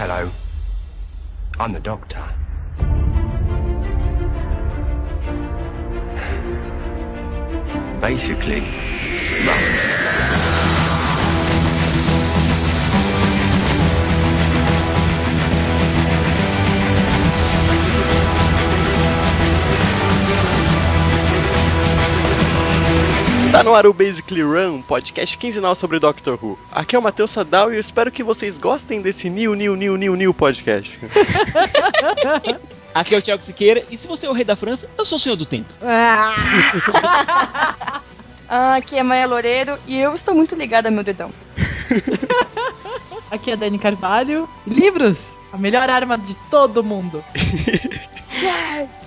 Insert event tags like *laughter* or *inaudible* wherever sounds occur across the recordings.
Hello. I'm the doctor. Basically, Está no ar o Basically Run, um podcast quinzenal sobre Doctor Who. Aqui é o Matheus Sadal e eu espero que vocês gostem desse new, new, new, new, new podcast. *laughs* Aqui é o Thiago Siqueira, e se você é o rei da França, eu sou o senhor do tempo. Ah, *laughs* aqui é Maia Loureiro e eu estou muito ligada ao meu dedão. Aqui é Dani Carvalho. Livros, a melhor arma de todo mundo. *laughs*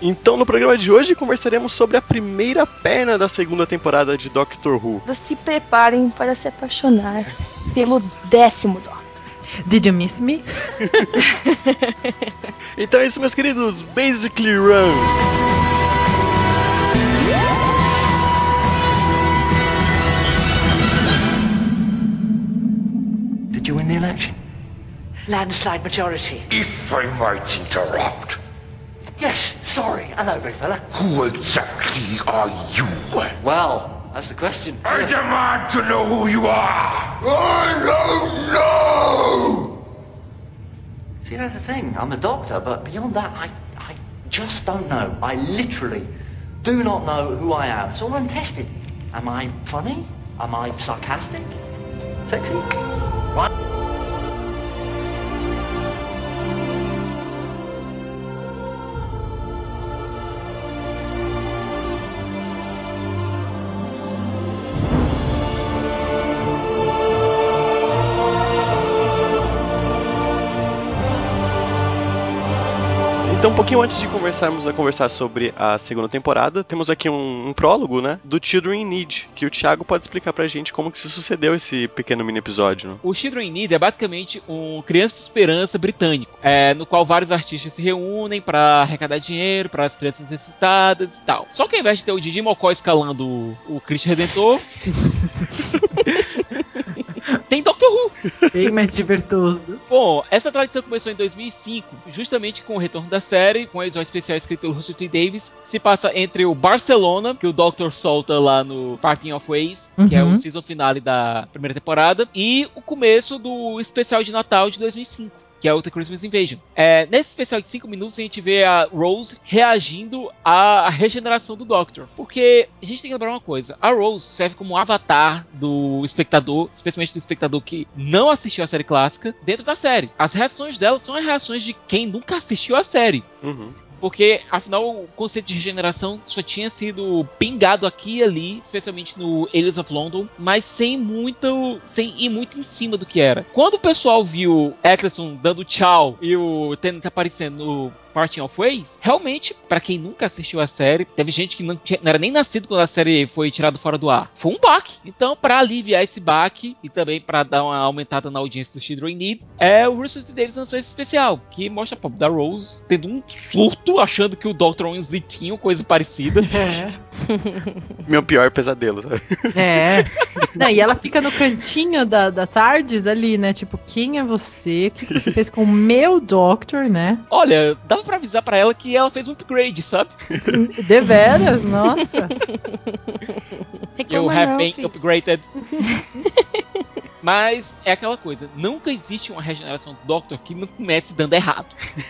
Então, no programa de hoje, conversaremos sobre a primeira perna da segunda temporada de Doctor Who. Se preparem para se apaixonar pelo décimo Doctor. Did you miss me? *laughs* Então é isso, meus queridos, Basically Run. Did you win the election? Landslide majority. If I might interrupt, Yes, sorry. Hello, big fella. who exactly are you? Well, that's the question. I demand to know who you are! I don't know! See, that's the thing. I'm a doctor, but beyond that, I, I just don't know. I literally do not know who I am. It's all untested. Am I funny? Am I sarcastic? Sexy? What? Pouquinho antes de começarmos a conversar sobre a segunda temporada, temos aqui um, um prólogo, né, do Children in Need, que o Thiago pode explicar pra gente como que se sucedeu esse pequeno mini episódio. Né? O Children in Need é basicamente um Criança de Esperança britânico, é, no qual vários artistas se reúnem para arrecadar dinheiro para as crianças necessitadas e tal. Só que ao invés de ter o Didi Mocó escalando o, Cristo Redentor. *laughs* *laughs* Bem mais divertoso. Bom, essa tradição começou em 2005, justamente com o retorno da série, com o episódio especial escrito pelo Russell T. Davis, que se passa entre o Barcelona, que o Doctor solta lá no Parting of Ways, que é Uhum. o season finale da primeira temporada, e o começo do especial de Natal de 2005. Que é o The Christmas Invasion. É, nesse especial de 5 minutos, a gente vê a Rose reagindo à regeneração do Doctor. Porque a gente tem que lembrar uma coisa: a Rose serve como um avatar do espectador, especialmente do espectador que não assistiu a série clássica, dentro da série. As reações dela são as reações de quem nunca assistiu a série. Uhum. Porque, afinal, o conceito de regeneração só tinha sido pingado aqui e ali, especialmente no Aliens of London, mas sem muito. sem ir muito em cima do que era. Quando o pessoal viu Eccleston dando tchau e o Tennant aparecendo no Parting of Ways, realmente, pra quem nunca assistiu a série, teve gente que não, tinha- não era nem nascido quando a série foi tirada fora do ar. Foi um baque. Então, pra aliviar esse baque e também pra dar uma aumentada na audiência do Children Need, é o Russell T. Davis lançou esse especial, que mostra a pop da Rose tendo um surto, achando que o Dr. Weasley tinha coisa parecida. *laughs* É. *laughs* Meu pior pesadelo. sabe? É. Não, e ela fica no cantinho da, da Tardes ali, né? Tipo, quem é você? O que que você *laughs* fez com o meu Doctor, né? Olha, dava pra avisar pra ela que ela fez um upgrade, sabe? Sim, Deveras, nossa. Eu *laughs* Reclama have não, been filho. upgraded. *laughs* Mas é aquela coisa, nunca existe uma regeneração do Doctor que não comece dando errado.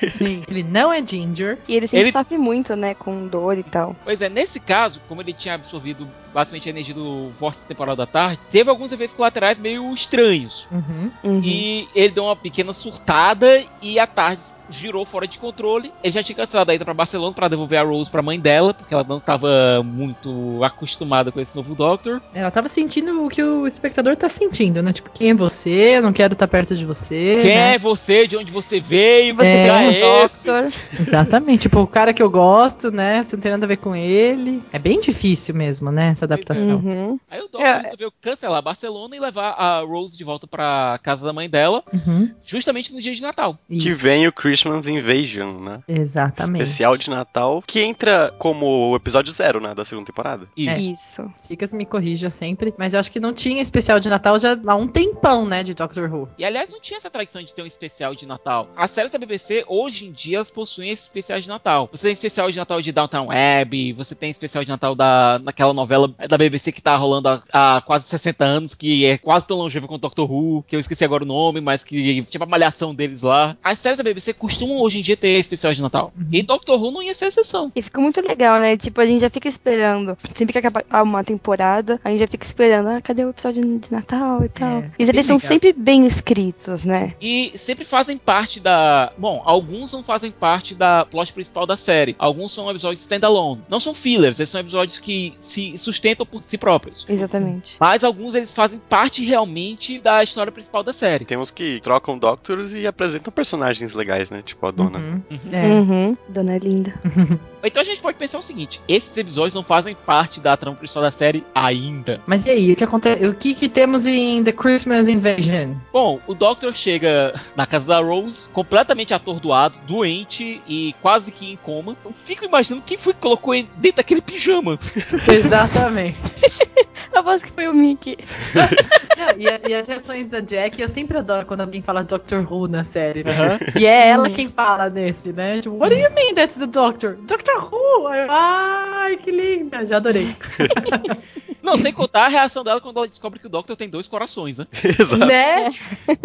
Sim. Ele não é Ginger. E ele sempre Ele- sofre muito, né, com dor e tal. Pois é, nesse caso, como ele tinha absorvido basicamente a energia do Vórtice Temporal da Tarde, teve alguns efeitos colaterais meio estranhos. Uhum. Uhum. E ele deu uma pequena surtada e a tarde girou fora de controle. Ele já tinha cancelado a ida pra Barcelona pra devolver a Rose pra mãe dela, porque ela não estava muito acostumada com esse novo Doctor. Ela tava sentindo o que o espectador tá sentindo, né? Tipo, quem é você? Eu não quero estar perto de você. Quem né? é você? De onde você veio? Você É. Doctor. Exatamente. Tipo, o cara que eu gosto, né? Você não tem nada a ver com ele. É bem difícil mesmo, né? Essa adaptação. Uhum. Aí o Doctor É. resolveu cancelar Barcelona e levar a Rose de volta pra casa da mãe dela, Uhum, justamente no dia de Natal. Que isso, vem o Christmas Invasion, né? Exatamente. Especial de Natal, que entra como o episódio zero, né, da segunda temporada. É. Isso. Isso. Sicas me corrija sempre, mas eu acho que não tinha especial de Natal já há um tempão, né, de Doctor Who. E aliás, não tinha essa tradição de ter um especial de Natal. As séries da BBC, hoje em dia, elas possuem esses especiais de Natal. Você tem especial de Natal de Downtown Abbey, você tem especial de Natal da, naquela novela da BBC que tá rolando há, há quase 60 anos, que é quase tão longeva quanto Doctor Who, que eu esqueci agora o nome, mas que tipo a malhação deles lá. As séries da BBC costumam hoje em dia ter especial de Natal. E Doctor Who não ia ser exceção. E fica muito legal, né? Tipo, a gente já fica esperando. Sempre que acaba uma temporada, a gente já fica esperando. Ah, cadê o episódio de Natal e tal? É, e eles são legal. sempre bem escritos, né? E sempre fazem parte da. Bom, alguns não fazem parte da plot principal da série. Alguns são episódios standalone. Não são fillers, eles são episódios que se sustentam por si próprios. Exatamente. Mas alguns eles fazem parte realmente da história principal da série. Tem uns que trocam Doctors e apresentam personagens legais, né? Tipo a Dona. Uhum. Uhum. É. Uhum. Dona Linda. *laughs* Então a gente pode pensar o seguinte: esses episódios não fazem parte da trama principal da série ainda. Mas e aí, o que acontece? O que, que temos em The Christmas Invasion? Bom, o Doctor chega na casa da Rose, completamente atordoado, doente e quase que em coma. Eu fico imaginando quem foi que colocou ele dentro daquele pijama. *laughs* Exatamente. *laughs* A voz que foi o Mickey. *laughs* Não, e, a- e as reações da Jack, eu sempre adoro quando alguém fala Doctor Who na série, né? E é ela quem fala nesse, né? Tipo, what do you mean that's the Doctor? Doctor Who! Ai, que linda! Já adorei. *laughs* Não, sem contar a reação dela quando ela descobre que o Doctor tem dois corações, né? *laughs* Exato. Né?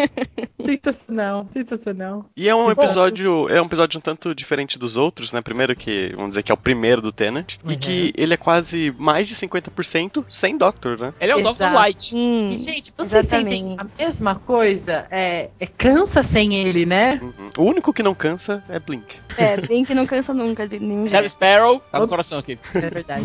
*laughs* sensacional, sensacional. E é um Exato. episódio, é um episódio um tanto diferente dos outros, né? Primeiro que, vamos dizer que é o primeiro do Tenant, Uhum. e que ele é quase mais de 50% sem Doctor, né? Ele é o Exato. Doctor Light. Sim. E, gente, vocês sentem Exatamente. a mesma coisa? É, é cansa sem ele, né? Uhum. O único que não cansa é Blink. É, que não cansa nunca de nenhum jeito. Sparrow, tá no coração aqui. É verdade.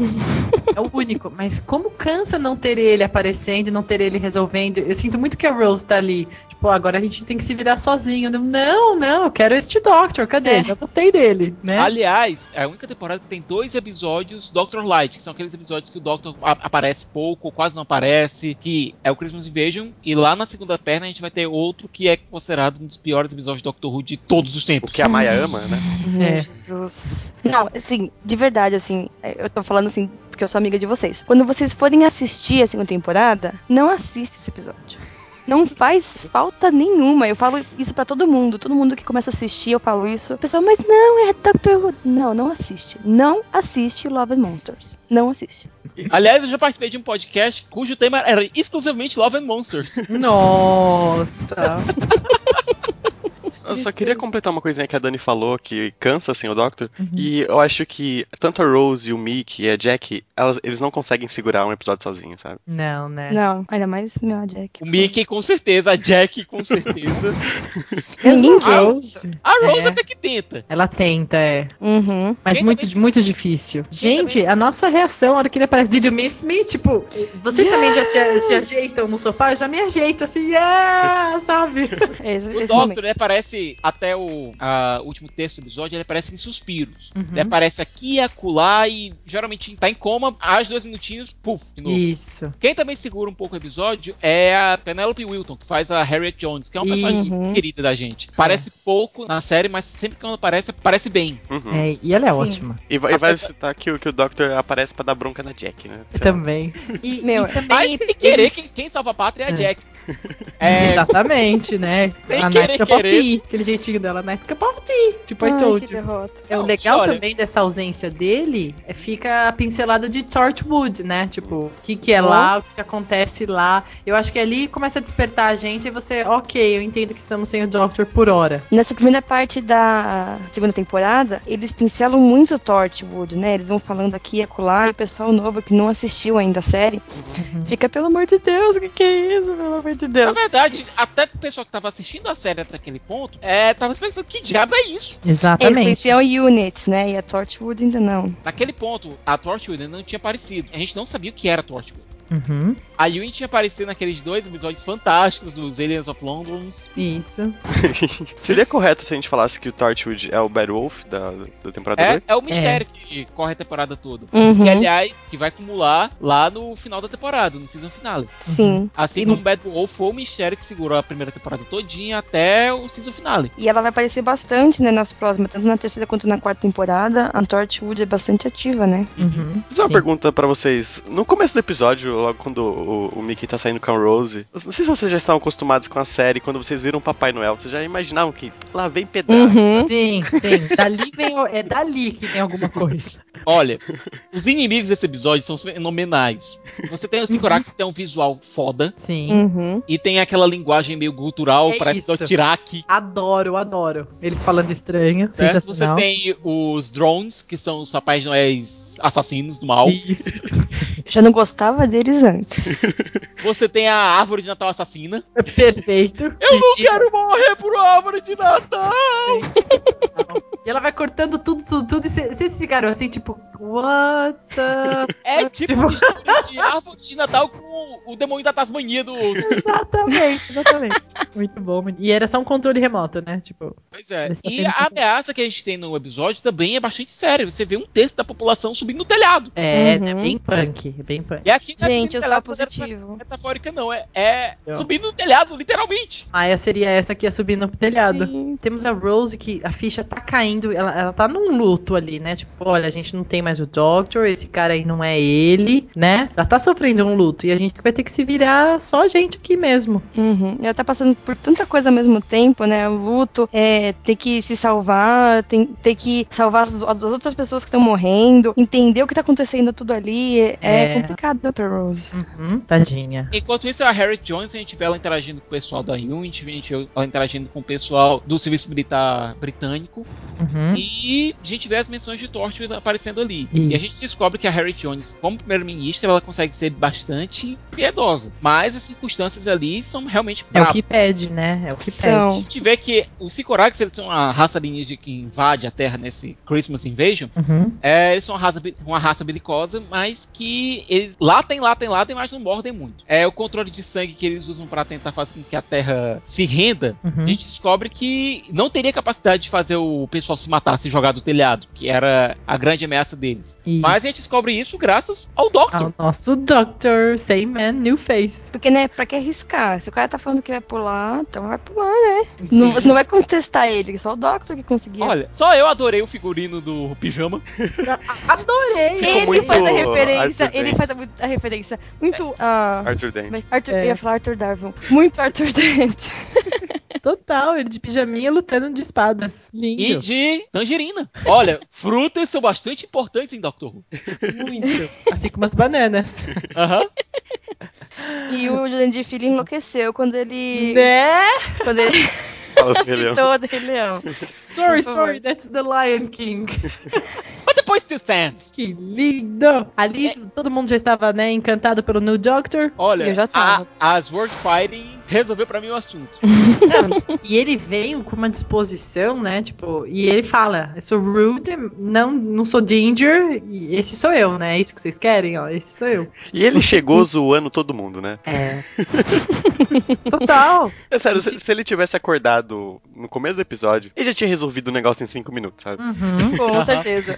É o único. Mas como cansa não ter ele aparecendo e não ter ele resolvendo? Eu sinto muito que a Rose tá ali. Tipo, agora a gente tem que se virar sozinho. Não, não, eu quero este Doctor. Cadê? É. Já gostei dele, né? Aliás, é a única temporada que tem dois episódios Doctor Light, que são aqueles episódios que o Doctor aparece pouco, ou quase não aparece, que é o Christmas Invasion, e lá na segunda perna a gente vai ter outro que é considerado um dos piores episódios de Doctor Who de todos os O tempos. que a Maia ama, né? É. Jesus. Não, assim, de verdade, assim, eu tô falando assim porque eu sou amiga de vocês. Quando vocês forem assistir a segunda temporada, não assista esse episódio. Não faz falta nenhuma. Eu falo isso pra todo mundo. Todo mundo que começa a assistir, eu falo isso. O pessoal, mas não, é Doctor Who. Não, não assiste. Não assiste Love and Monsters. Não assiste. Aliás, eu já participei de um podcast cujo tema era exclusivamente Love and Monsters. Nossa. *laughs* Eu só queria completar uma coisinha que a Dani falou, que cansa sem o Doctor. Uhum. E eu acho que tanto a Rose, o Mickey e a Jack, elas, eeles não conseguem segurar um episódio sozinhos, sabe? Não, né? Não, ainda mais meu a Jack. O Mickey com certeza, a Jack com *laughs* certeza. Ninguém a Rose. A Rose É. até que tenta. Ela tenta, é. Uhum. Mas Quem muito, também- muito difícil. Quem Gente, a nossa reação na hora que ele aparece, did you miss me? Tipo, vocês também já se, se ajeitam no sofá? Eu já me ajeito assim, yeah, sabe? *laughs* Esse, O esse Doctor, momento. ele aparece até o a, último texto do episódio, ele aparece em suspiros. Uhum. Ele aparece aqui e acolá e geralmente tá em coma, às dois minutinhos, puf, de novo. Isso. Quem também segura um pouco o episódio é a Penelope Wilton, que faz a Harriet Jones, que é uma personagem Uhum. querida da gente. Parece pouco na série, mas sempre que ela aparece, aparece bem. Uhum. É, e ela é Sim. ótima. E, vai- e vai citar que, o- que o Doctor aparece pra dar bronca na Jack, né? Lá. Também. E, Meu, e também. Mas sem querer, eles- quem, quem salva a pátria é a É. Jack. É, Exatamente, né? Sem a querer, nice querer. Aquele jeitinho dela, nice cup of tea. Tipo, I Ai, told que you. derrota. É, o legal olha- também dessa ausência dele é fica a pincelada de Torchwood, né? Tipo, o que, que é Oh. lá, o que, que acontece lá. Eu acho que ali começa a despertar a gente e você, ok, eu entendo que estamos sem o Doctor por hora. Nessa primeira parte da segunda temporada, eles pincelam muito Torchwood, né? Eles vão falando aqui e acolá, e o pessoal novo que não assistiu ainda a série fica, pelo amor de Deus, o que, que é isso, pelo amor de na Deus? verdade, até o pessoal que tava assistindo a série até aquele ponto, é, tava explicando que diabo é isso. Eles Exatamente. conheciam Units, né? E a Torchwood ainda não. Naquele ponto, a Torchwood ainda não tinha aparecido. A gente não sabia o que era Torchwood. Uhum. A Yui tinha aparecido naqueles dois episódios fantásticos dos Aliens of London. Isso. *laughs* Seria correto se a gente falasse que o Torchwood é o Bad Wolf da, da temporada É, 2? é o mistério que corre a temporada toda. Uhum. Que, aliás, que vai acumular lá no final da temporada, no season finale. Sim. Assim E- como Bad Wolf foi o mistério que segurou a primeira temporada todinha até o season finale. E ela vai aparecer bastante, né, nas próximas, tanto na terceira quanto na quarta temporada. A Torchwood é bastante ativa, né? Uhum. Fazer uma Sim. pergunta pra vocês. No começo do episódio, logo quando o, o Mickey tá saindo com a Rose, não sei se vocês já estão acostumados com a série, quando vocês viram o Papai Noel, vocês já imaginavam que lá vem pedrada. Uhum. Sim, sim. Dali vem, é dali que vem alguma coisa. Olha, os inimigos desse episódio são fenomenais. Você tem o Sycorax que tem um visual foda. Sim. Uhum. E tem aquela linguagem meio gutural, É parece isso. do Tiraki. Adoro, adoro. Eles falando estranho. Certo? Você tem os drones, que são os papais noéis assassinos do mal. Isso. Já não gostava deles antes. *laughs* Você tem a árvore de Natal assassina. Perfeito. Eu não quero morrer por árvore de Natal! E ela vai cortando tudo, tudo, tudo. E cê- vocês ficaram assim, tipo, what the... *laughs* É tipo Tipo- mistura de árvore de Natal com o demônio da Tasmania do. Exatamente, exatamente. Muito bom. E era só um controle remoto, né? Tipo, Pois é. E a ameaça que a gente tem no episódio também é bastante séria. Você vê um terço da população subindo no telhado. é, Uhum. é bem punk, é bem punk. E aqui não é Gente, eu sou telhado, mas é positivo. Metafórica não, é, é Eu. subindo no telhado, literalmente. Maia seria essa que ia subir no telhado. Sim. Temos a Rose que a ficha tá caindo, ela, ela tá num luto ali, né? Tipo, olha, a gente não tem mais o Doctor, esse cara aí não é ele, né? Ela tá sofrendo um luto e a gente vai ter que se virar só a gente aqui mesmo. Uhum. Ela tá passando por tanta coisa ao mesmo tempo, né? O luto, é, ter que se salvar, tem, ter que salvar as, as outras pessoas que estão morrendo, entender o que tá acontecendo tudo ali. É, é É. complicado, Dr. Rose. Uhum, tadinha. Enquanto isso, a Harriet Jones, a gente vê ela interagindo com o pessoal da Unity, a gente vê ela interagindo com o pessoal do Serviço Militar Britânico. Uhum. E a gente vê as menções de Torchwood aparecendo ali. Isso. E a gente descobre que a Harriet Jones, como primeira-ministra, ela consegue ser bastante piedosa. Mas as circunstâncias ali são realmente É o que pede, né? É o que A São. gente vê que os Sycorax, eles são uma raça alienígena que invade a Terra nesse Christmas Invasion. pede. Uhum. É, eles são uma raça, uma raça belicosa, mas que eles latem, latem, latem, mas não mordem muito. É o controle de sangue que eles usam pra tentar fazer com que a Terra se renda. Uhum. A gente descobre que não teria capacidade de fazer o pessoal se matar, se jogar do telhado, que era a grande ameaça deles. Isso. Mas a gente descobre isso graças ao Doctor. Ao nosso Doctor, same man, new face. Porque, né, pra que arriscar? Se o cara tá falando que vai pular, então vai pular, né? Não, você não vai contestar ele, só o Doctor que conseguia. Olha, só eu adorei o figurino do pijama. Adorei! ele muito faz a referência, Arthur ele Dent. faz a, a referência muito. ah, Arthur Dent. mas Arthur, É. Eu ia falar Arthur Darwin. Muito Arthur Dent. *laughs* Total, ele de pijaminha lutando de espadas. Lindo. E de tangerina. Olha, *laughs* frutas são bastante importantes em Doctor Who. Muito. Assim como as bananas. Aham. E o Jurandir Filho enlouqueceu quando ele. Né? Quando ele *laughs* Fala assim, Leão. citou Rei Leão. Sorry, sorry, that's the Lion King. But the point still stands. Que lindo! Ali todo mundo já estava, né, encantado pelo New Doctor. Olha, Eu já tava. a- as World Fighting resolveu pra mim o assunto. *laughs* E ele veio com uma disposição, né? Tipo, e ele fala: Eu sou rude, não, não sou ginger, e esse sou eu, né? É isso que vocês querem, ó. Esse sou eu. E ele chegou *laughs* zoando todo mundo, né? É. *laughs* Total. É sério, se, se ele tivesse acordado no começo do episódio, ele já tinha resolvido o negócio em 5 minutos, sabe? Uhum. Com certeza.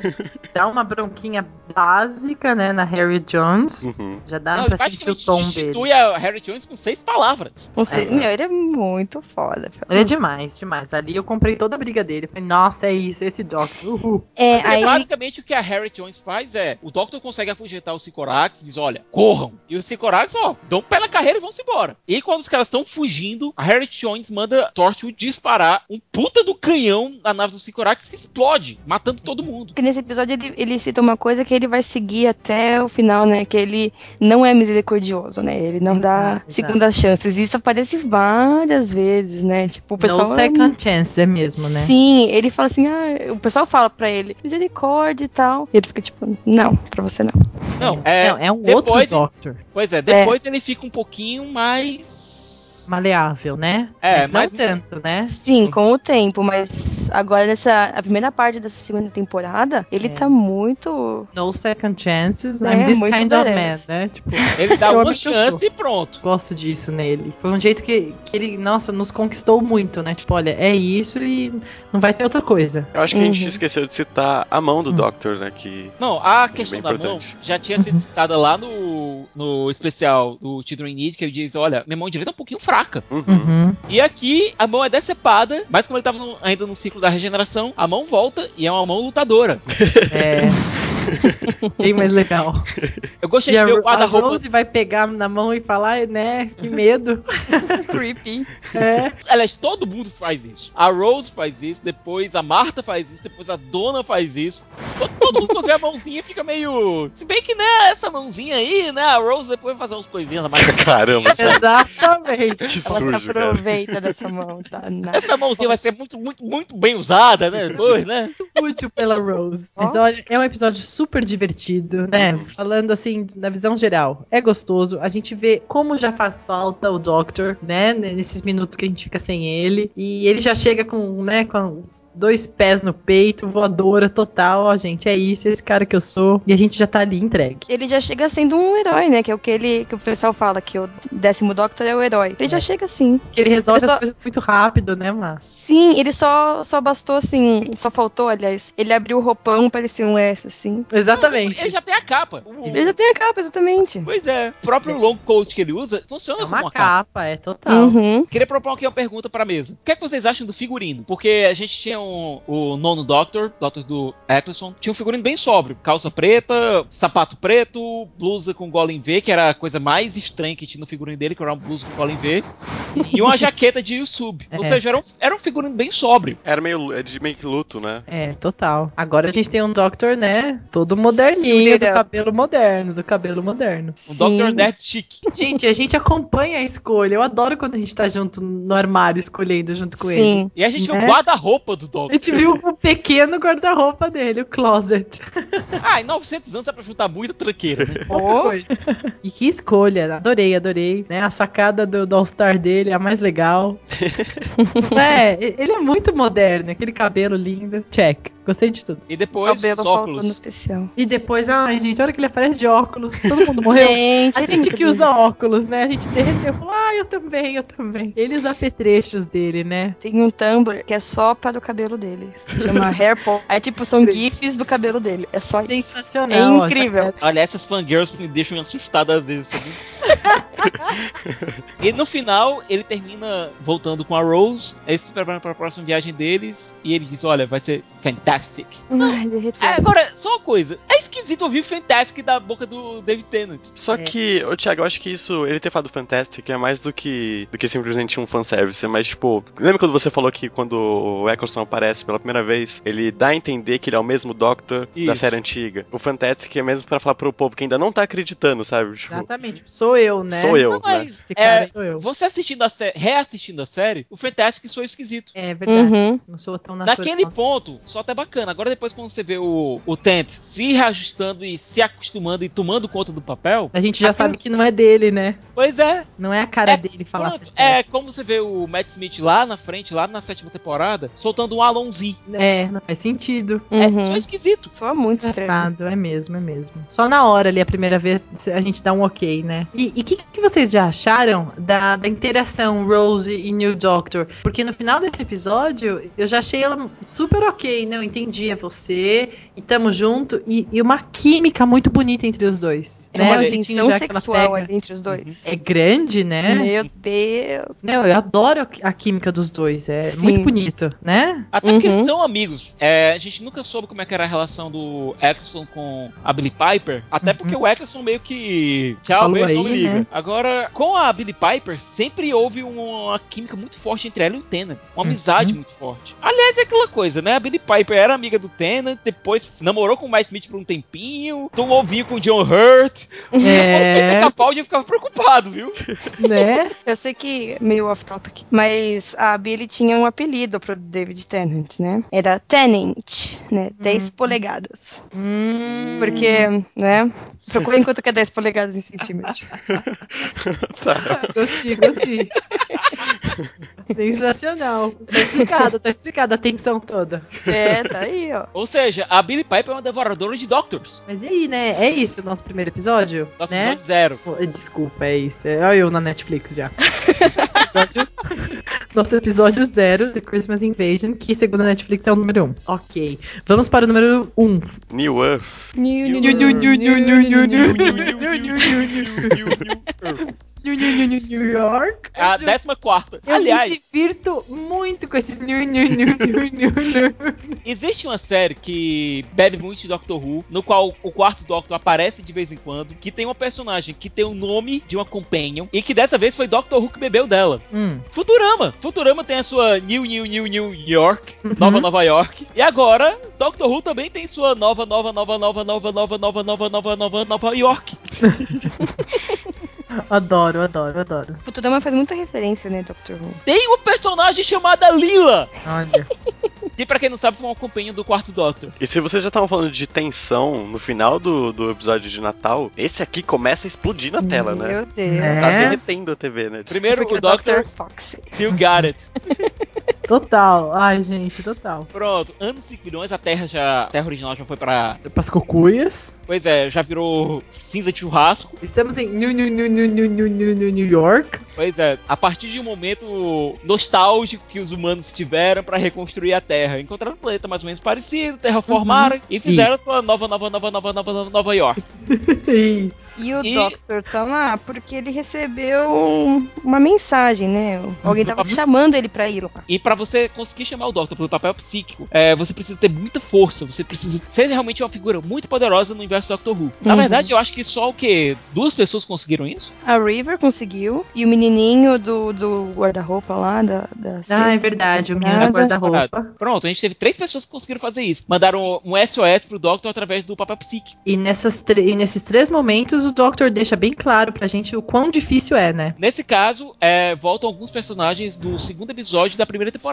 Dá uma bronquinha básica, né, na Harry Jones. Uhum. Já dá Não, pra ele sentir o tom dele. a Harry Jones com seis palavras. Não sei, É. meu, ele é muito foda. Ele é demais, demais. Ali eu comprei toda a briga dele. Falei, nossa, é isso, esse Doctor. Uhul. É, Porque aí. basicamente o que a Harry Jones faz é: o Doctor consegue afugentar o Sycorax e diz: olha, corram. E os Sycorax, ó, dão pé na carreira e vão-se embora. E quando os caras estão fugindo, a Harry Jones manda Torchwood disparar um puta do canhão na nave do Sycorax que explode, matando todo mundo. Porque nesse episódio ele, ele cita uma coisa que ele vai seguir até o final, né? Que ele não é misericordioso, né? Ele não dá Exato, segundas chances. Isso aparece várias vezes, né? Tipo, o pessoal. No second chance, é mesmo, né? Sim, ele fala assim, ah, o pessoal fala pra ele, misericórdia e tal. E ele fica tipo, não, pra você não. Não, é, Não, é um depois- outro Doctor. Pois é, depois ele fica um pouquinho mais maleável, né? É, mas não mas- tanto, né? Sim, com o tempo, mas agora nessa a primeira parte dessa segunda temporada, ele É. tá muito. No second chances, É, I'm this muito kind of man, né? Tipo, *laughs* Ele dá uma chance e pronto. Gosto disso nele. Foi um jeito que, que ele, nossa, nos conquistou muito, né? Tipo, olha, é isso e não vai ter outra coisa. Eu acho que a gente Uhum. esqueceu de citar a mão do Hum. Doctor, né? Que Não, a questão bem da mão importante. já tinha sido citada lá no, no especial do Children in Need, que ele diz, olha, minha mão direita é um pouquinho fraca. Uhum. Uhum. E aqui a mão é decepada, mas como ele tava no- ainda no ciclo da regeneração, a mão volta e é uma mão lutadora. É. *laughs* Bem mais legal. Eu gostei de a, ver o a guarda-roupa. Rose vai pegar na mão e falar, né? Que medo. *laughs* Creepy. É. Aliás, todo mundo faz isso. A Rose faz isso, depois a Marta faz isso, depois a Dona faz isso. Todo, todo mundo quando vê a mãozinha fica meio. Se bem que, né, essa mãozinha aí, né? A Rose depois vai fazer umas coisinhas mais. *laughs* Caramba, Exatamente. que Ela se sujo, cara. aproveita dessa mão, tá? Essa mãozinha vai ser muito, muito, muito bem usada, né? Depois, né? útil pela Rose. Ó. Mas olha, é um episódio super divertido, né? Falando assim, na visão geral, é gostoso. A gente vê como já faz falta o Doctor, né? Nesses minutos que a gente fica sem ele. E ele já chega com, né, com dois pés no peito, voadora total. Ó, gente, é isso, é esse cara que eu sou. E a gente já tá ali entregue. Ele já chega sendo um herói, né? Que é o que ele que o pessoal fala, que o décimo Doctor é o herói. Ele já É. chega assim. Que ele resolve só- as coisas muito rápido, né, Mas? Sim, ele só, só bastou assim. Só faltou, aliás, ele abriu o roupão, parecia um S, assim. Exatamente. Ele já tem a capa. O- Ele já tem a capa, exatamente. Pois é. O próprio long coat que ele usa funciona É como uma uma capa. capa, é total. Uhum. Queria propor aqui uma pergunta pra mesa. O que, é que vocês acham do figurino? Porque a gente tinha um- o nono Doctor, Doctor do Eccleston, tinha um figurino bem sóbrio. Calça preta, sapato preto, blusa com Golem V, que era a coisa mais estranha que tinha no figurino dele, que era uma blusa com Golem V. e uma jaqueta de Yusub. Ou É. seja, era um, era um figurino bem sóbrio. Era meio, é de meio que luto, né? É, total. Agora a gente tem um Doctor, né? Todo moderninho, do cabelo moderno, do cabelo moderno. Sim. Doctor Nerd chic. Gente, a gente acompanha a escolha. Eu adoro quando a gente tá junto no armário, escolhendo junto com ele. Sim. E a gente viu Né? o guarda-roupa do A Doctor. gente viu o pequeno guarda-roupa dele, o closet. *laughs* Ah, em 900 anos é pra juntar muita tranqueira, né? Coisa. E que escolha. Adorei, adorei. Né? A sacada do, do All-Star dele é a mais legal. *laughs* é, ele é muito moderno. Aquele cabelo lindo. Check. Gostei de tudo. E depois cabelo óculos. especial. E depois, ai, gente, olha que ele aparece de óculos. Todo mundo *laughs* morreu. Gente, A gente que usa óculos, né? A gente derreteu. Falou, ah, eu também, eu também. Ele os apetrechos dele, né? Tem um Tumblr que é só para o cabelo dele. Chama *laughs* Hair Pop. Aí, tipo, são gifs do cabelo dele. É só isso. Sensacional. É incrível. Olha, essas fangirls me deixam assustada às vezes. Sabe? *laughs* e no final, ele termina voltando com a Rose. Eles se preparam para a próxima viagem deles. E ele diz: Olha, vai ser fantastic. Ai, derreteu. É, agora, só uma coisa: é esquisito ouvir fantastic da boca do David Tennant. Só É. que, ô Thiago, eu acho que isso, ele ter falado Fantastic é mais do que, do que simplesmente um fanservice. É mais tipo. Lembra quando você falou que quando o Eccleston aparece pela primeira vez, ele dá a entender que ele é o mesmo Doctor da Isso. série antiga? O Fantastic é mesmo pra falar pro povo que ainda não tá acreditando, sabe? Tipo, Exatamente. Sou eu, né? sou eu, Não, né? mas Esse cara é, sou eu. você assistindo a série, reassistindo a série, o Fantastic foi esquisito. É verdade. Uhum. Não sou tão natural. Naquele ponto, só até bacana. Agora, depois, quando você vê o, o Tent se reajustando e se acostumando e tomando conta do papel, A gente já Aquilo- sabe que não é dele, né? pois é. Não é a cara É, dele falar. Pronto, é como você vê o Matt Smith lá na frente, lá na sétima temporada, soltando um Alonzi. É, não faz sentido. Uhum. É só esquisito. Soa muito estranho. Engraçado, é mesmo, é mesmo. Só na hora ali, a primeira vez, a gente dá um ok, né? E o que, que vocês já acharam da, da interação Rose e New Doctor? Porque no final desse episódio, eu já achei ela super ok, né? Eu entendi, é você, e tamo junto, e, e uma química muito bonita entre os dois. É né? uma O tensão que sexual ali entre os dois. É grande, né? Meu Deus. Não, eu adoro a química dos dois. É Sim. muito bonito, né? Até porque Uhum. eles são amigos. É, a gente nunca soube como é que era a relação do Eccleston com a Billie Piper. Até porque o Eccleston meio que. Tchau, Falou beijo, não me aí, liga. né? Agora, com a Billie Piper, sempre houve uma química muito forte entre ela e o Tennant. Uma Uhum. amizade muito forte. Aliás, é aquela coisa, né? A Billie Piper era amiga do Tennant, depois namorou com o Mike Smith por um tempinho, tomou vinho com o John Hurt. É, Capaldi ficava preocupado, viu? né? *laughs* Eu sei que é meio off topic, mas a Billy tinha um apelido pro David Tennant, né? Era Tennant, né? 10 polegadas. Hum, Porque, né? Procurem quanto que é 10 polegadas em centímetros. *laughs* Tá. Gostei, gostei. *laughs* Sensacional. Tá explicado, tá explicado a tensão toda. É, tá aí, ó. Ou seja, a Billy Piper é uma devoradora de Doctors. Mas e aí, né? É isso o nosso primeiro episódio? Nosso né? episódio zero. Desculpa, é isso. É, Olha eu na Netflix já. Nosso episódio, nosso episódio zero, The Christmas Invasion, que segundo a Netflix é o número um. Ok. Vamos para o número um. New Earth. New, New York. É a décima quarta. Eu Aliás, me divirto muito com esses new, new, new, new, new, new. existe uma série que bebe muito de Doctor Who, no qual o quarto Doctor aparece de vez em quando, que tem uma personagem que tem o nome de uma companion, e que dessa vez foi Doctor Who que bebeu dela. Hum. Futurama. Futurama tem a sua New New New New York, Nova Nova York. E agora, Doctor Who também tem sua nova nova nova nova nova nova nova nova nova nova Nova York. Adoro, adoro, adoro. Futurama faz muita referência, né, Doctor Who? Tem uma personagem chamada Lila, Olha. que *laughs* pra quem não sabe foi uma companhia do quarto Doctor. E se vocês já estavam falando de tensão no final do, do episódio de Natal, esse aqui começa a explodir na tela, né? Meu Deus. É. Tá derretendo a TV, né? Primeiro Porque o Doctor Foxy. You Got It. *laughs* Total. Ai, gente, total. Pronto, anos 5 milhões, a terra já. A terra original já foi pra. Pras cocuias. Pois é, já virou cinza de churrasco. Estamos em New, New, New, New, New, New, New, New York. Pois é, a partir de um momento nostálgico que os humanos tiveram para reconstruir a Terra. Encontraram um planeta mais ou menos parecido, terraformaram uhum. e fizeram Isso. sua nova, nova, nova, nova, nova, nova, nova York. *laughs* Isso. E o e... Doctor tá lá porque ele recebeu uma mensagem, né? Alguém tava uhum. chamando ele pra ir lá. E pra você conseguir chamar o Doctor pelo papel psíquico, é, você precisa ter muita força, você precisa ser realmente uma figura muito poderosa no universo Doctor Who. Na Uhum. verdade, eu acho que só o quê? Duas pessoas conseguiram isso? A River conseguiu. E o menininho do, do guarda-roupa lá, da, da Ah, é verdade. O menino temporada. guarda-roupa. Pronto, a gente teve três pessoas que conseguiram fazer isso. Mandaram um SOS pro Doctor através do papel psíquico. E, nessas e nesses três momentos, o Doctor deixa bem claro pra gente o quão difícil é, né? Nesse caso, é, voltam alguns personagens do segundo episódio da primeira temporada,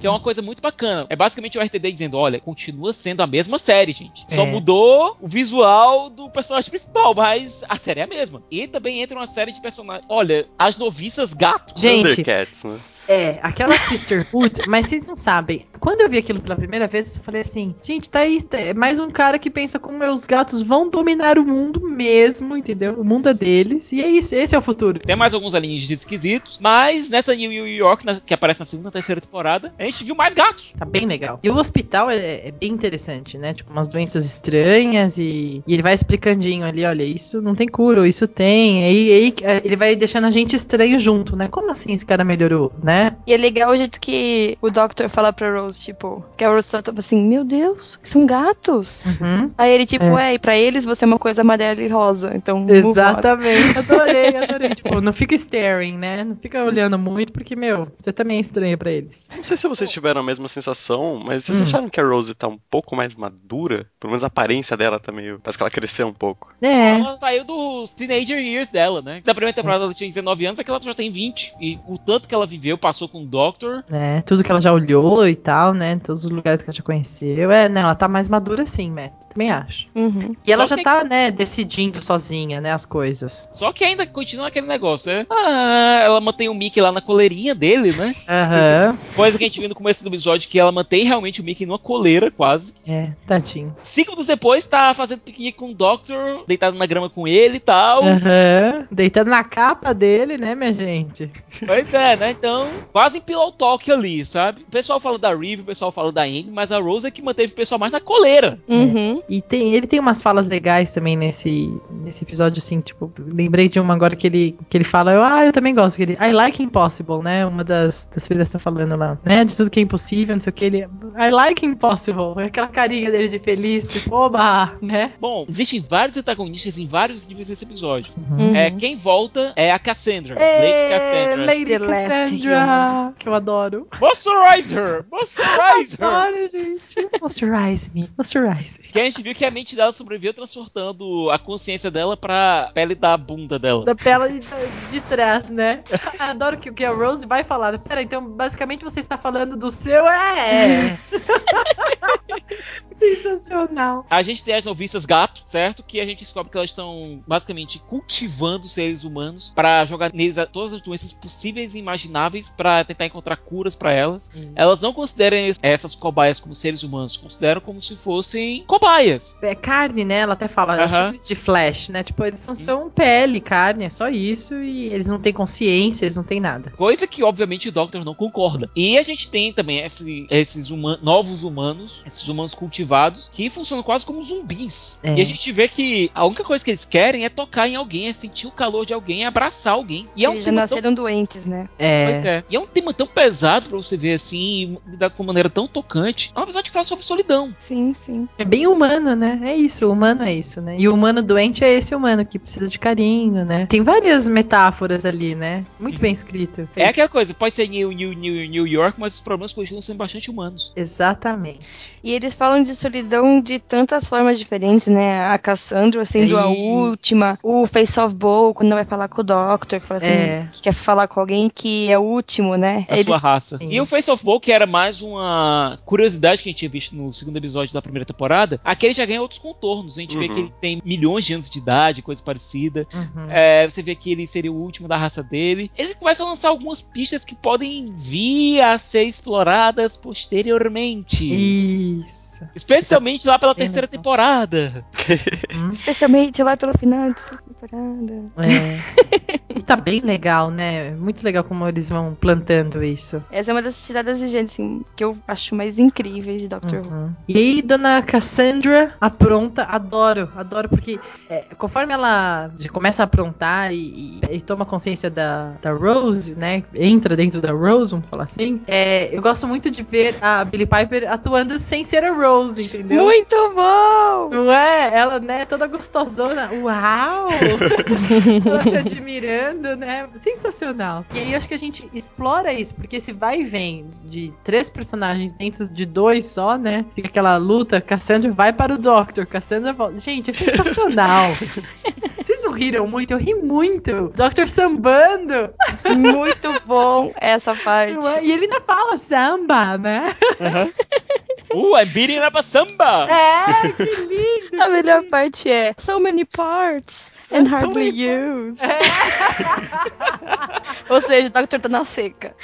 que é uma coisa muito bacana. É basicamente o RTD dizendo: olha, continua sendo a mesma série, gente. Só É. mudou o visual do personagem principal, mas a série é a mesma. E também entra uma série de personagens. Olha, as noviças gato. Gente, Thundercats, né? É, aquela Sisterhood, *laughs* mas vocês não sabem. Quando eu vi aquilo pela primeira vez, eu falei assim: gente, tá aí, é mais um cara que pensa como meus gatos vão dominar o mundo mesmo, entendeu? O mundo é deles, e é isso, esse é o futuro. Tem mais alguns alienígenas esquisitos, mas nessa New York, na- que aparece na segunda e terceira temporada, a gente viu mais gatos. Tá bem legal. E o hospital é, é bem interessante, né? Tipo, umas doenças estranhas e, e ele vai explicandinho ali: olha, isso não tem cura, isso tem. Aí, aí é, ele vai deixando a gente estranho junto, né? Como assim esse cara melhorou, né? E é legal o jeito que o Doctor fala pra Rose, tipo, que a Rose tá tipo assim, meu Deus, são gatos. Uhum. Aí ele, tipo, é, e pra eles você é uma coisa amarela e rosa. Então. Exatamente, *laughs* adorei, adorei. tipo, não fica staring, né? Não fica olhando muito, porque, meu, você também é estranha pra eles. Não sei se vocês tiveram a mesma sensação, mas vocês Hum. acharam que a Rose tá um pouco mais madura? Pelo menos a aparência dela tá meio. Parece que ela cresceu um pouco. É. Ela saiu dos teenager years dela, né? Na primeira temporada ela tinha 19 anos, aqui ela já tem 20. E o tanto que ela viveu, passou com o Doctor. É, tudo que ela já olhou e tal, né? Todos os lugares que ela já conheceu. É, né? Ela tá mais madura sim, Matt. Também acho. Uhum. E ela Só já que- tá, né, decidindo sozinha, né, as coisas. Só que ainda continua aquele negócio, né? Ah, ela mantém o Mickey lá na coleirinha dele, né? Aham. Coisa que a gente viu no começo do episódio, que ela mantém realmente o Mickey numa coleira, quase. É, tadinho. Segundos depois, tá fazendo piquenique com o Doctor, deitado na grama com ele e tal. Aham. Deitando na capa dele, né, minha gente? Pois é, né? Então, quase em pillow talk ali, sabe? O pessoal fala da Rive, o pessoal fala da Amy, mas a Rose é que manteve o pessoal mais na coleira. Uhum. E tem, ele tem umas falas legais também nesse, nesse episódio, assim, tipo, lembrei de uma agora que ele, que ele fala, eu, ah, eu também gosto, que ele, I like impossible, né? Uma das, das filhas tá falando lá, né? De tudo que é impossível, não sei o que, ele, I like impossible. É aquela carinha dele de feliz, tipo, oba, né? Bom, existem vários antagonistas em vários níveis desse episódio. Uhum. É, quem volta é a Cassandra, Lady Cassandra. Lady The Last Cassandra, que eu adoro. Moisturizer! Moisturizer! *laughs* Adoro, gente. Moisturize me, moisturize. que a gente viu que a mente dela sobreviveu transportando a consciência dela pra pele da bunda dela. Da pela de, de trás, né? Adoro que, que a Rose vai falar. Pera, então basicamente você está falando do seu. É! *laughs* Sensacional. A gente tem as noviças gato, certo? Que a gente descobre que elas estão basicamente cultivando seres humanos pra jogar neles todas as doenças possíveis e imagináveis pra tentar encontrar curas pra elas. Elas não consideram es- essas cobaias como seres humanos, consideram como se fossem cobaias. É carne, né? Ela até fala, chamo isso de flash, né? Tipo, eles são, são pele, carne, é só isso. E eles não têm consciência, eles não têm nada. Coisa que, obviamente, o Doctor não concorda. E a gente tem também esse- esses novos humanos, esses humanos cultivados, que funcionam quase como zumbis. É. E a gente vê que a única coisa que eles querem é tocar em alguém, é sentir o calor de alguém, é abraçar alguém. E é um Eles já tema tão nasceram doentes, né? É. Pois é. E é um tema tão pesado pra você ver assim, lidado de uma maneira tão tocante. É um episódio que fala sobre solidão. Sim, sim. É bem humano, né? É isso, o humano é isso, né? E o humano doente é esse humano que precisa de carinho, né? Tem várias metáforas ali, né? Muito bem escrito. É aquela coisa, pode ser New, New, New, New York, mas os problemas continuam sendo bastante humanos. Exatamente. E eles falam de solidão de tantas formas diferentes, né? A Cassandra sendo a última, o Face of Bowl, quando vai falar com o Doctor, que fala assim, É. que quer falar com alguém que é o último, né? Da Eles- sua raça. Sim. E o Face of Bowl, que era mais uma curiosidade que a gente tinha visto no segundo episódio da primeira temporada, aqui ele já ganha outros contornos. A gente vê Uhum. que ele tem milhões de anos de idade, coisa parecida. Uhum. É, você vê que ele seria o último da raça dele. Ele começa a lançar algumas pistas que podem vir a ser exploradas posteriormente feliz. Isso. Especialmente lá pela Bem terceira legal. temporada. Hum. Especialmente lá pelo final dessa temporada. É. E tá bem legal, né? Muito legal como eles vão plantando isso. Essa é uma das tiradas de gente, assim, que eu acho mais incríveis de Doctor Who. Uhum. E aí, dona Cassandra apronta, adoro, adoro, porque é, conforme ela começa a aprontar e, e- e toma consciência da, da Rose, né? Entra dentro da Rose, vamos falar assim. é, eu gosto muito de ver a Billie Piper atuando sem ser a Rose, entendeu? Muito bom! Não é? Ela, né, toda gostosona. Uau! *laughs* ela se admirando, né? Sensacional. E aí eu acho que a gente explora isso, porque esse vai e vem de três personagens dentro de dois só, né? Fica aquela luta, Cassandra vai para o Doctor, Cassandra volta. Gente, é sensacional. *laughs* Vocês não riram muito? Eu ri muito. Doctor sambando. Muito bom essa parte. é? E ele ainda fala samba, né? *laughs* Uh, I'm beating up a samba! É, que lindo. *laughs* A melhor parte é So many parts and So hardly used. *laughs* Ou seja, o Doctor tá na seca.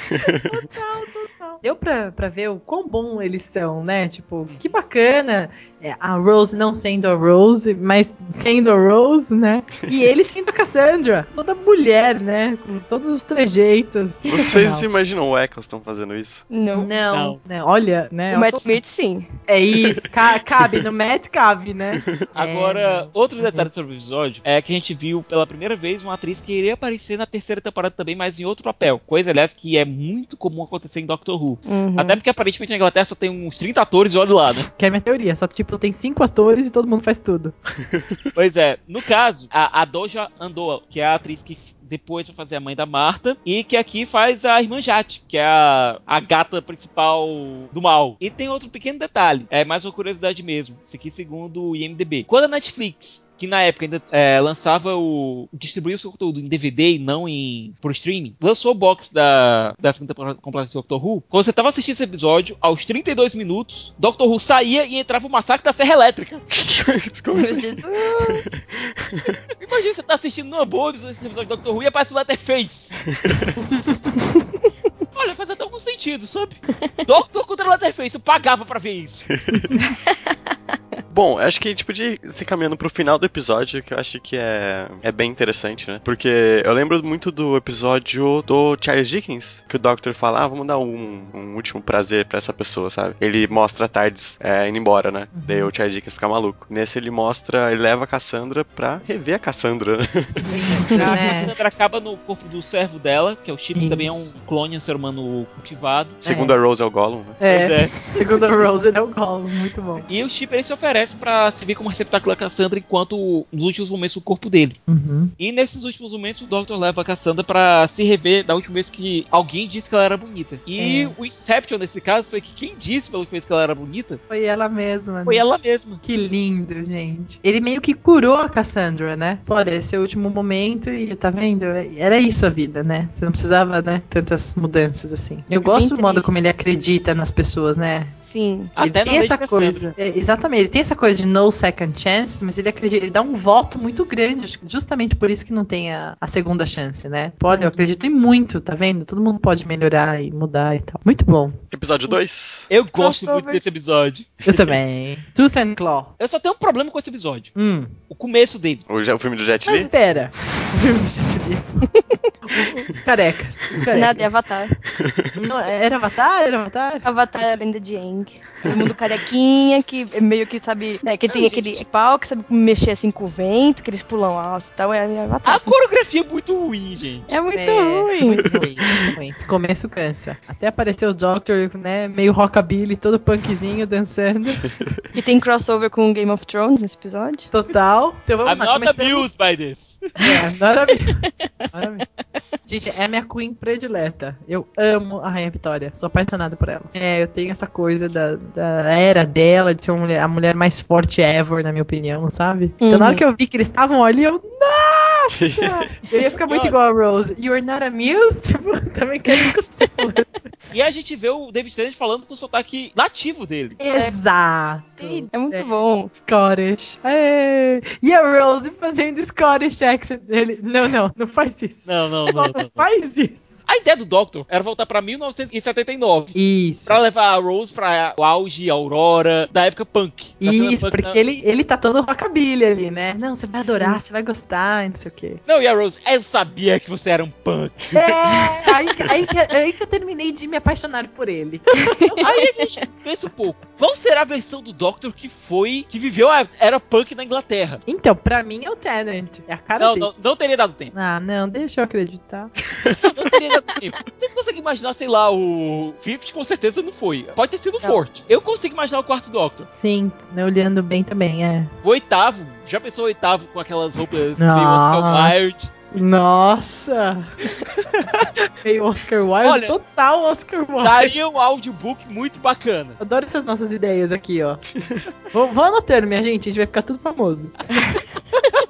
Deu pra, pra ver o quão bom eles são, né? Tipo, que bacana é, a Rose não sendo a Rose, mas sendo a Rose, né? E ele sendo a Cassandra, toda mulher, né? Com todos os trejeitos. Vocês sensacional. imaginam o Eccleston fazendo isso? Não. Não, Não. Olha, né? O Matt Smith, sim. É isso, ca- cabe, no Matt cabe, né? *laughs* Agora, É, outro detalhe sobre o episódio é que a gente viu pela primeira vez uma atriz que iria aparecer na terceira temporada também, mas em outro papel. Coisa, aliás, que é muito comum acontecer em Doctor Who. Uhum. Até porque aparentemente na Inglaterra só tem uns 30 atores e olha lá, né? *laughs* Que é a minha teoria, só que tipo, tem cinco atores e todo mundo faz tudo. *laughs* Pois é, no caso, a, a Doja Andoa, que é a atriz que depois vai fazer a mãe da Marta, e que aqui faz a irmã Jade, que é a, a gata principal do mal. E tem outro pequeno detalhe, é mais uma curiosidade mesmo, isso aqui segundo o IMDB. Quando a Netflix que na época ainda é, lançava o. distribuía o seu conteúdo em DVD e não em por streaming, lançou o box da, da segunda temporada completa de Doctor Who. Quando você tava assistindo esse episódio, aos 32 minutos, Doctor Who saía e entrava o massacre da Serra Elétrica. *laughs* Jesus. *laughs* Imagina você tá assistindo numa boa esse episódio de Doctor Who e aparece o Letterface. *laughs* Olha, faz até algum sentido, sabe? Doctor contra Letterface, eu pagava pra ver isso. *laughs* Bom, acho que a gente podia se caminhando pro final do episódio, que eu acho que é, é bem interessante, né? Porque eu lembro muito do episódio do Charles Dickens, que o Doctor fala, ah, vamos dar um, um último prazer pra essa pessoa, sabe? Ele mostra a Tardes é, indo embora, né? Daí o Charles Dickens fica maluco. Nesse ele mostra, ele leva a Cassandra pra rever a Cassandra, né? A? *laughs* Cassandra acaba no corpo do servo dela, que é o Chip, que também é um clone, um ser humano cultivado. Segundo a Rose é o Gollum, né? É, é. *laughs* segundo a Rose, ele é o Gollum, muito bom. E o Chip ele se oferece pra se ver como receptáculo da Cassandra enquanto nos últimos momentos do corpo dele. Uhum. E nesses últimos momentos o Doctor leva a Cassandra pra se rever da última vez que alguém disse que ela era bonita. E É. o Inception nesse caso foi que quem disse pela última vez que ela era bonita Foi ela mesma. foi né? ela mesma. Que lindo, gente. Ele meio que curou a Cassandra, né? Pô, esse é o último momento e tá vendo? Era isso a vida, né? Você não precisava, né? Tantas mudanças assim. Eu É gosto do modo como ele acredita nas pessoas, né? Sim. Ele Até tem essa coisa. é, exatamente, ele tem essa coisa de no second chance, mas ele acredita, ele dá um voto muito grande, justamente por isso que não tem a, a segunda chance, né? Olha, eu acredito em muito, tá vendo? Todo mundo pode melhorar e mudar e tal. Muito bom. Episódio 2? Eu gosto muito desse episódio. Eu também. *laughs* Tooth and Claw. Eu só tenho um problema com esse episódio. Hum. O começo dele. O, o filme do Jet Mas *laughs* Li? espera. *laughs* Os carecas. Os carecas. Nada é Avatar. Não, era Avatar? Era Avatar? Avatar é a lenda de Aang. Todo mundo carequinha, que é meio que sabe. Né, que tem Não, aquele gente. pau que sabe mexer assim com o vento, que eles pulam alto e tal. É a Avatar. A coreografia é muito ruim, gente. É muito É, ruim. Muito ruim, muito ruim. Esse começo cansa. Até apareceu o Doctor, né? Meio rockabilly, todo punkzinho dançando. E tem crossover com Game of Thrones nesse episódio. Total. Então vamos I'm lá. not começamos- amused by this. É, maravilhoso. Maravilhoso. Gente, é a minha queen predileta. Eu amo a Rainha Vitória. Sou apaixonada por ela. É, eu tenho essa coisa da, da era dela, de ser uma mulher- a mulher mais forte ever, na minha opinião, sabe? Então na hora Uhum. que eu vi que eles estavam ali, eu. Nossa! *laughs* eu ia ficar muito igual a Rose. You're not amused? *laughs* Tipo, também quero. E a gente vê o David Tennant falando com o sotaque nativo dele. Exato. É muito bom. Scottish. É. E a Rose fazendo Scottish accent dele. Não, não, não faz isso. Não, não, não, não. Não faz isso. A ideia do Doctor era voltar pra 1979. Isso. Pra levar a Rose pra o auge, a Aurora, da época punk. Da Isso, punk porque ele, ele tá todo rockabilly ali, né? Não, você vai adorar, você vai gostar, e não sei o quê. Não, e a Rose, eu sabia que você era um punk. É, aí, que- aí, que, aí que eu terminei de me apaixonar por ele. Aí a gente pensa um pouco. Qual será a versão do Doctor que foi, que viveu a era punk na Inglaterra? Então, pra mim é o Tenant. É a cara Não, dele. não, não teria dado tempo. Ah, não, deixa eu acreditar. *laughs* Não teria dado tempo. Vocês conseguem imaginar, sei lá, o Fifth com certeza não foi. Pode ter sido forte. Eu consigo imaginar o quarto Doctor. Sim, né, olhando bem também, é. O oitavo, já pensou o oitavo com aquelas roupas meio Oscar Wilde? Nossa! *laughs* Meio Oscar Wilde, Olha, total Oscar Wilde. Daria um audiobook muito bacana. Adoro essas nossas ideias aqui, ó. vou, vou anotando, minha gente, a gente vai ficar tudo famoso. *laughs*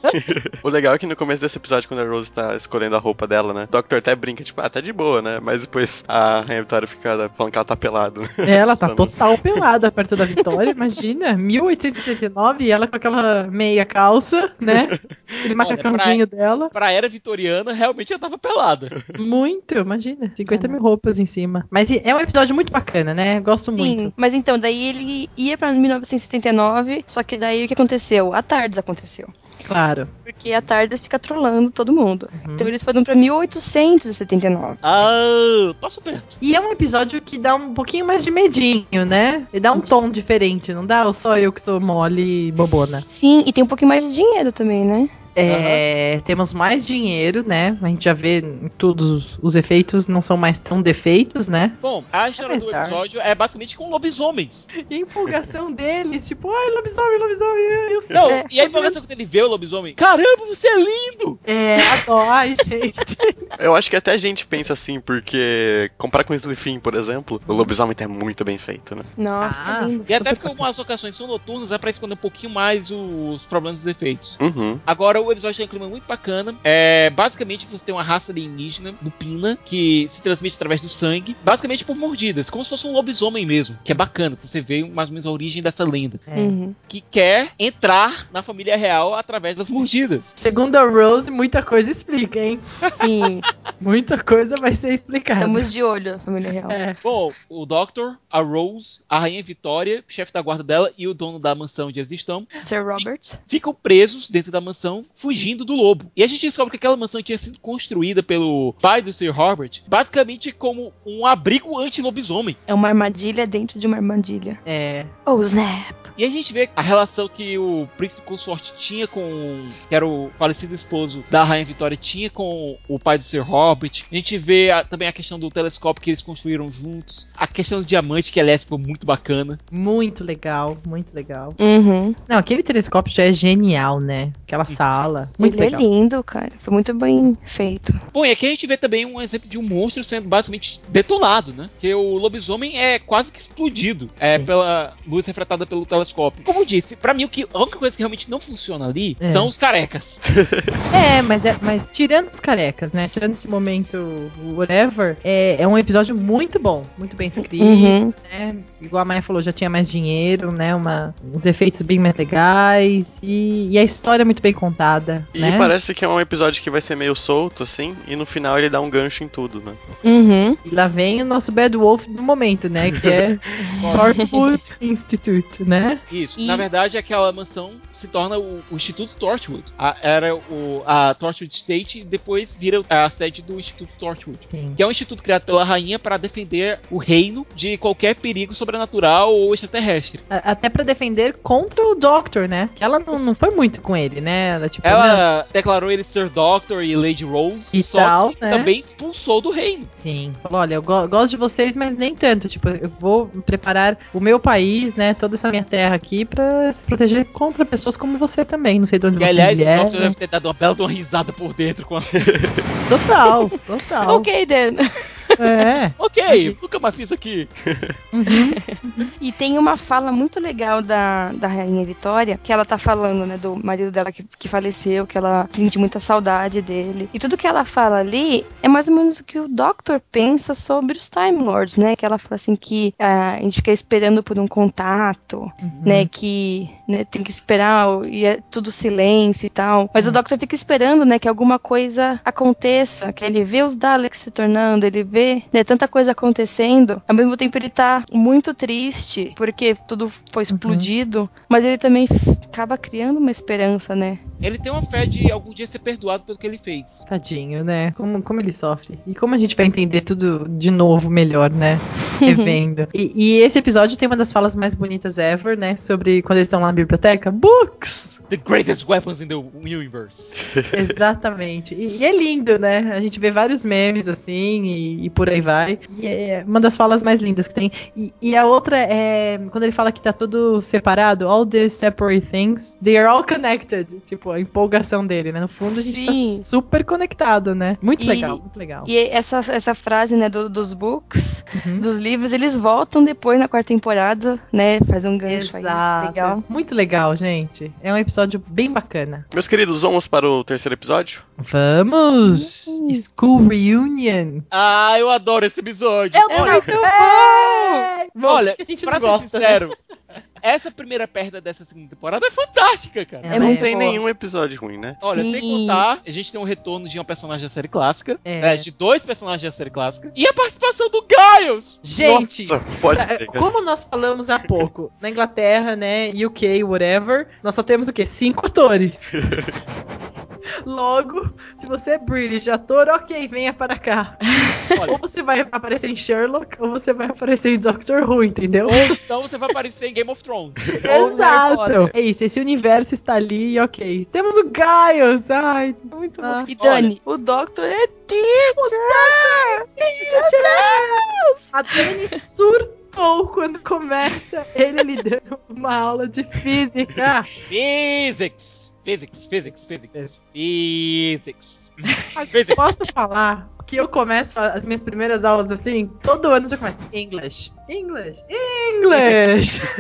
*laughs* O legal é que no começo desse episódio, quando a Rose tá escolhendo a roupa dela, né? O Doctor até brinca, tipo, ah, tá de boa, né? Mas depois a Rainha Vitória fica falando que ela tá pelada. né? Ela tá Assustando. total pelada perto da Vitória, imagina. 1879 e ela com aquela meia calça, né? *laughs* Aquele macacãozinho dela. Pra era vitoriana, realmente ela tava pelada. Muito, imagina. 50 mil roupas em cima. Mas é um episódio muito bacana, né? Gosto Sim, muito. mas então, daí ele ia pra 1979, só que daí o que aconteceu? A Tardes aconteceu. Claro. Porque a Tardes fica trolando todo mundo. Uhum. Então eles foram pra 1879. Ah, passo perto. E é um episódio que dá um pouquinho mais de medinho, né? E dá um tom diferente, não dá? Ou só eu que sou mole e bobona? Sim, e tem um pouquinho mais de dinheiro também, né? É, temos mais dinheiro, né? A gente já vê todos os, os efeitos não são mais tão defeitos, né? Bom, a história do Apesar. episódio é basicamente com lobisomens. E *laughs* a empolgação deles, tipo, ai, lobisomem, lobisomem, eu sei. Não, É, e a empolgação quando ele vê o lobisomem. Caramba, você é lindo! É, adoro. *laughs* Gente. Eu acho que até a gente pensa assim, porque comparar com o Slifin, por exemplo, o lobisomem tá muito bem feito, né? Nossa, Ah. que lindo. E até porque algumas ocasiões são noturnas, é pra esconder um pouquinho mais os problemas dos efeitos. Uhum. Agora, o episódio tem um clima muito bacana. É, basicamente, você tem uma raça alienígena, lupina, que se transmite através do sangue, basicamente por mordidas, como se fosse um lobisomem mesmo, que é bacana, pra você ver mais ou menos a origem dessa lenda. É. Uhum. Que quer entrar na família real através das mordidas. Segundo a Rose, muita coisa explica, hein? Sim, *laughs* Muita coisa vai ser explicada. estamos de olho, a família real. É. Bom, o Doctor, a Rose, a Rainha Vitória, chefe da guarda dela e o dono da mansão onde eles estão, Sir Robert. ficam presos dentro da mansão fugindo do lobo. E a gente descobre que aquela mansão tinha sido construída pelo pai do Sir Robert, basicamente como um abrigo anti-lobisomem. É uma armadilha dentro de uma armadilha. É. Oh, snap! E a gente vê a relação que o príncipe consorte tinha com. que era o falecido esposo da Rainha Vitória, tinha com o pai do Sir Robert. A gente vê a- também a questão do telescópio que eles construíram juntos. A questão do diamante, que aliás ficou muito bacana. Muito legal, muito legal. Uhum. Não, aquele telescópio já é genial, né? Aquela sala. Muito Ele legal. é lindo, cara. Foi muito bem feito. Bom, e aqui a gente vê também um exemplo de um monstro sendo basicamente detonado, né? Que o lobisomem é quase que explodido é, Sim. pela luz refratada pelo telescópio. Como eu disse, pra mim o que, a única coisa que realmente não funciona ali É. são os carecas. *laughs* É, mas, é, mas tirando os carecas, né? Tirando esse momento, whatever, é, é um episódio muito bom, muito bem escrito, Uhum. né? Igual a Maia falou, já tinha mais dinheiro, né? Uma, uns efeitos bem mais legais e, e a história é muito bem contada, E né? parece que é um episódio que vai ser meio solto, assim, e no final ele dá um gancho em tudo, né? Uhum. E lá vem o nosso Bad Wolf do momento, né? Que é *laughs* Torchwood Institute, né? Isso. E- Na verdade, aquela mansão se torna o, o Instituto Torchwood. A- era o, a Torchwood State e depois vira a sede do Instituto Torchwood. Sim. Que é um instituto criado pela rainha para defender o reino de qualquer perigo sobrenatural ou extraterrestre. A- Até pra defender contra o Doctor, né? Que ela não, não foi muito com ele, né? Ela, tipo, Ela declarou ele Sir Doctor e Lady Rose, E só tal, que né? também expulsou do reino. Sim. Falou, olha, eu go- gosto de vocês, mas nem tanto. Tipo, eu vou preparar o meu país, né? Toda essa minha terra aqui pra se proteger contra pessoas como você também. Não sei de onde E vocês aliás, o vieram. Doctor deve ter dado uma bela de uma risada por dentro com a... Total, total. *laughs* Ok, Dan. É. ok, nunca mais fiz aqui. *laughs* E tem uma fala muito legal da, da Rainha Vitória, que ela tá falando, né, do marido dela que, que faleceu, que ela sente muita saudade dele. E tudo que ela fala ali é mais ou menos o que o Doctor pensa sobre os Time Lords, né? Que ela fala assim que ah, a gente fica esperando por um contato, né? Que né, tem que esperar e é tudo silêncio e tal. Mas o Doctor fica esperando, né, que alguma coisa aconteça, que ele vê os Daleks se tornando, ele vê né, tanta coisa acontecendo. Ao mesmo tempo ele tá muito triste porque tudo foi explodido, mas ele também acaba criando uma esperança, né? Ele tem uma fé de algum dia ser perdoado pelo que ele fez. Tadinho, né? Como, como ele sofre. E como a gente vai entender tudo de novo melhor, né? *laughs* Revendo. e, e esse episódio tem uma das falas mais bonitas ever, né? Sobre quando eles estão lá na biblioteca. Books! The greatest weapons in the universe. *laughs* Exatamente. E, e é lindo, né? A gente vê vários memes assim e, e por aí vai. E é uma das falas mais lindas que tem. E, e a outra é quando ele fala que tá tudo separado, all these separate things, they are all connected. Tipo, a empolgação dele, né? No fundo a gente Sim. tá super conectado, né? Muito E- legal, muito legal. E essa, essa frase, né, do- dos books, Uhum. dos livros, eles voltam depois na quarta temporada, né? Faz um gancho aí. Exato. Legal. Muito legal, gente. É um episódio bem bacana. Meus queridos, vamos para o terceiro episódio? Vamos! School Reunion! Ah, eu adoro esse episódio. É muito bom! Olha, que *laughs* a gente pra ser né? sincero, essa primeira perda dessa segunda temporada é fantástica, cara. É, não tem boa. nenhum episódio ruim, né? Olha, sem Sim. contar, a gente tem um retorno de um personagem da série clássica, É. né, de dois personagens da série clássica, e a participação do Giles! Gente, Nossa, pode ser. cara. Como nós falamos há pouco, na Inglaterra, né, UK, whatever, nós só temos o quê? Cinco atores. *laughs* Logo, se você é British ator, ok, venha para cá. Olha. Ou você vai aparecer em Sherlock, ou você vai aparecer em Doctor Who, entendeu? Ou então você vai aparecer em Game of Thrones. *laughs* Ou Exato! É isso, esse universo está ali e ok. Temos o Giles, ai, Muito Ah, bom. E Dani, o Doctor é teacher! A Dani surtou quando começa ele lhe dando uma aula de física. Physics! Physics, physics, physics, physics. Physics. Posso falar que eu começo as minhas primeiras aulas assim? Todo ano eu já começo. English, English, English. *laughs*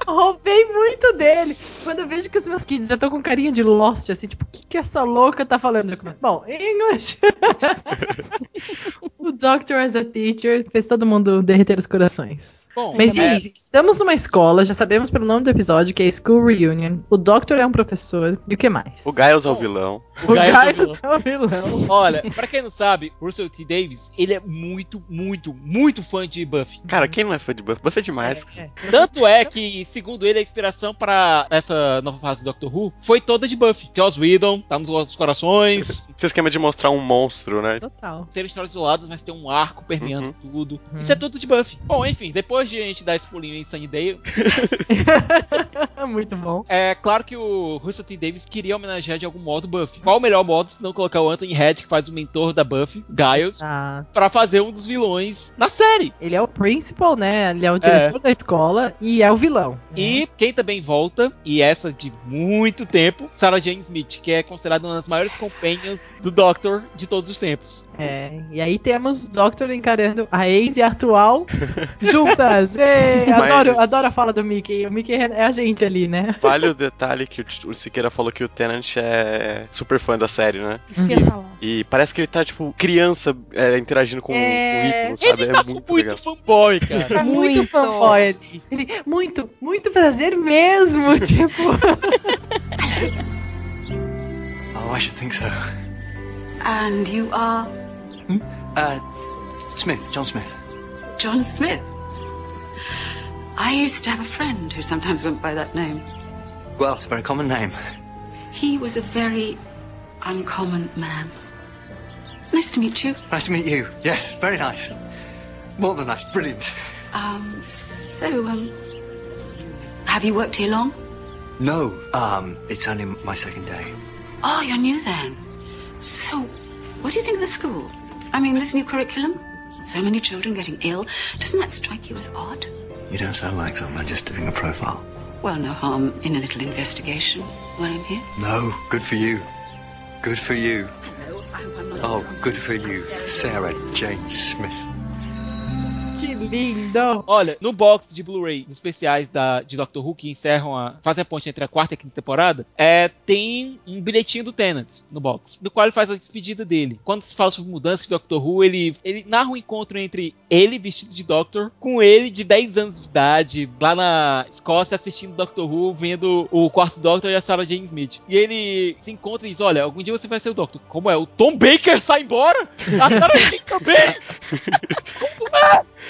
*laughs* Roubei muito dele. Quando eu vejo que os meus kids já estão com carinha de Lost, assim, tipo, o que, que essa louca tá falando? Bom, English. *laughs* O Doctor as a Teacher fez todo mundo derreter os corações. Bom, Mas e é, aí, estamos numa escola, já sabemos pelo nome do episódio que é School Reunion. O Doctor é um professor. E o que mais? O Giles é o vilão. o Giles é o Giles é o vilão. Olha, pra quem não sabe, Russell T. Davis, ele é muito, muito, muito fã de Buffy. Cara, quem não é fã de Buffy? Buffy é demais. É, é. Tanto é que, segundo ele, a inspiração pra essa nova fase do Doctor Who foi toda de Buffy. Joss Whedon, tá nos nossos corações. Esse esquema de mostrar um monstro, né? Total. Serem histórias isoladas, mas tem um arco permeando Uhum. tudo. Uhum. Isso é tudo de Buffy. Bom, enfim, depois de a gente dar esse pulinho em Sunnydale, *laughs* Muito bom. é claro que o Russell T. Davis queria homenagear de algum modo Buffy. Qual o melhor modo se não colocar o Anthony Head, que faz o mentor da Buffy, Giles, Ah, pra fazer um dos vilões na série? ele é o principal, né? Ele é o diretor da escola e é o vilão. E quem também volta, e essa de muito tempo, Sarah Jane Smith, que é considerada uma das maiores companions do Doctor de todos os tempos. É, e aí temos o Doctor encarando a ex e a atual *laughs* juntas. Ê, Mas- adoro, adoro a fala do Mickey. O Mickey é a gente ali, né? Vale o detalhe que o, Siqueira falou que o Tennant é super fã da série, né? Isso que eu ia falar. E parece que ele tá, tipo, criança é, interagindo com, É. com o ídolo, sabe? Ele tá é muito, muito legal. fanboy, cara. Tá muito, Muito. fanboy ali. Ele, muito, muito prazer mesmo, *laughs* tipo. Oh, I should think so. And you are Uh, Smith, John Smith. John Smith. I used to have a friend who sometimes went by that name. Well, it's a very common name. He was a very uncommon man. Nice to meet you. Nice to meet you. Yes, very nice. More than nice, brilliant. Um, so, um, have you worked here long? No, um, it's only my second day. Oh, you're new then. So, what do you think of the school? I mean, this new curriculum? So many children getting ill. Doesn't that strike you as odd? You don't sound like someone just doing a profile. Well, no harm in a little investigation while I'm here. No, good for you. Good for you. No, I hope I'm not. Oh, good for you, Sarah Jane Smith. Que lindo! Olha, no box de Blu-ray dos especiais da, de Doctor Who que encerram a. fazem a ponte entre a quarta e a quinta temporada, é, tem um bilhetinho do Tennant no box, no qual ele faz a despedida dele. Quando se fala sobre mudança de Doctor Who, ele, ele narra um encontro entre ele vestido de Doctor com ele de 10 anos de idade, lá na Escócia, assistindo Doctor Who, vendo o quarto Doctor e a Sarah Jane Smith. E ele se encontra e diz: Olha, algum dia você vai ser o Doctor. Como é? O Tom Baker sai embora? A Sarah Jane também! Que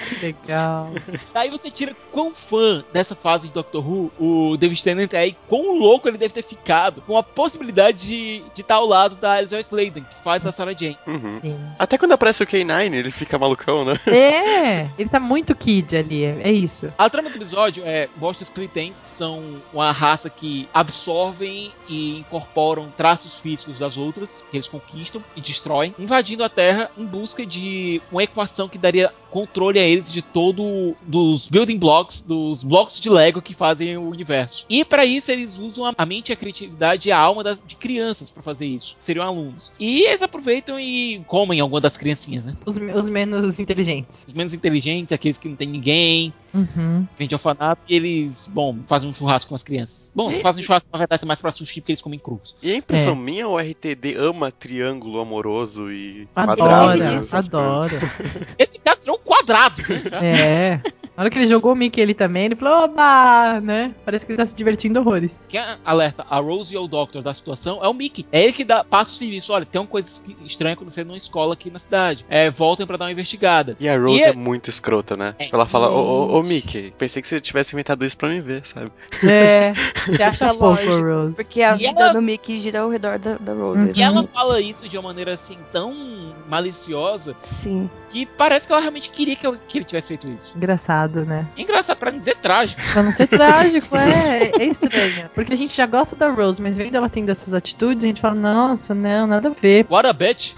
*laughs* legal. Daí você tira quão fã dessa fase de Doctor Who o David Tennant é e quão louco ele deve ter ficado com a possibilidade de de estar ao lado da Elizabeth Sladen, que faz a Sarah Jane. Uhum. Sim. Até quando aparece o K9, ele fica malucão, né? É, ele tá muito kid ali, é, isso. A trama do episódio é mostra os Cretens, que são uma raça que absorvem e incorporam traços físicos das outras, que eles conquistam e destroem, invadindo a Terra em busca de uma equação que daria controle a eles de todo dos building blocks, dos blocos de Lego que fazem o universo. E para isso eles usam a- mente, a criatividade e a alma das- de crianças para fazer isso. Seriam alunos. E eles aproveitam e comem alguma das criancinhas, né? Os, os menos inteligentes. Os menos inteligentes, aqueles que não tem ninguém, Uhum. vende orfanato e eles, bom, fazem um churrasco com as crianças. Bom, fazem churrasco na verdade mais pra sushi porque eles comem crus. E a impressão É. minha, o RTD ama triângulo amoroso e Adora, quadrado. Né? adora. *laughs* Esse cara virou um quadrado, né? *laughs* É. Na hora que ele jogou o Mickey ele também, ele falou, oba, né? Parece que ele tá se divertindo horrores. Quem alerta a Rose e o Doctor da situação é o Mickey. É ele que dá, passa o serviço. Olha, tem uma coisa estranha acontecendo numa escola aqui na cidade. É, voltem pra dar uma investigada. E a Rose E é é- muito escrota, né? É. Ela fala, ô, ô, ô, Gente. Mickey, pensei que você tivesse inventado isso pra mim ver, sabe? É. *laughs* Você acha É lógico, Rose. Porque a E vida ela- do Mickey gira ao redor da, da Rose. E ela fala isso de uma maneira assim tão maliciosa Sim. que parece que ela realmente queria que, ela- que ele tivesse feito isso. Engraçado, né? Engraçado pra não dizer trágico. Pra não ser trágico, é, é estranho. Porque a gente já gosta da Rose, mas vendo ela tendo essas atitudes, a gente fala, nossa, não, nada a ver. What a bitch.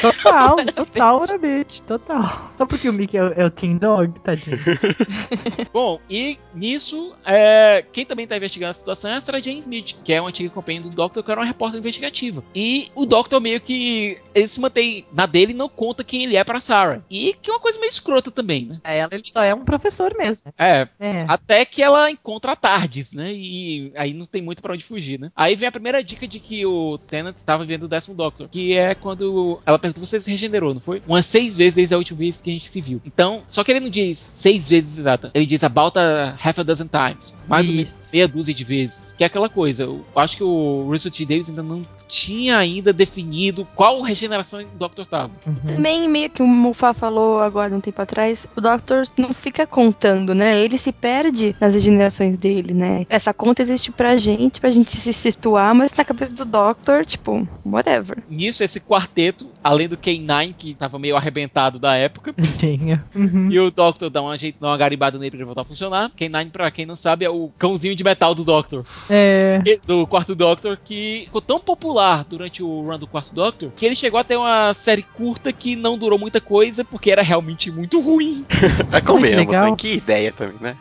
Total, *laughs* total, Orabit, total. Só porque o Mickey é, o- é o Team Dog, tadinho. *laughs* *laughs* Bom, e nisso, é, quem também tá investigando a situação é a Sarah Jane Smith, que é uma antiga companheira do Doctor, que era uma repórter investigativa. E o Doctor meio que ele se mantém na dele e não conta quem ele é pra Sarah. E que é uma coisa meio escrota também, né? É, ela ele só é um professor mesmo. É, É. até que ela encontra a Tardes, né? E aí não tem muito pra onde fugir, né? Aí vem a primeira dica de que o Tennant estava vendo o décimo Doctor, que é quando ela pergunta: você se regenerou, não foi? Umas seis vezes desde a última vez que a gente se viu. Então, só que ele não diz seis vezes ele diz about a half a dozen times. Mais ou menos meia dúzia de vezes. Que é aquela coisa. Eu acho que o Russell T. Davis ainda não tinha ainda definido qual regeneração o Doctor tava. Uhum. Também, meio que o Mufá falou agora um tempo atrás, o Doctor não fica contando, né? Ele se perde nas regenerações dele, né? Essa conta existe pra gente, pra gente se situar, mas na cabeça do Doctor, tipo, whatever. Nisso, esse quarteto, além do K9, que tava meio arrebentado da época, Tinha. Uhum. E o Doctor dá uma, jeito, dá uma garibada nele pra ele voltar a funcionar. K9, pra quem não sabe, é o cãozinho de metal do Doctor. É. Do quarto Doctor, que ficou tão popular durante o run do quarto Doctor, que ele chegou a ter uma série curta que não durou muita coisa, porque era realmente muito ruim. *laughs* É comemos, legal. né? Que ideia também, né?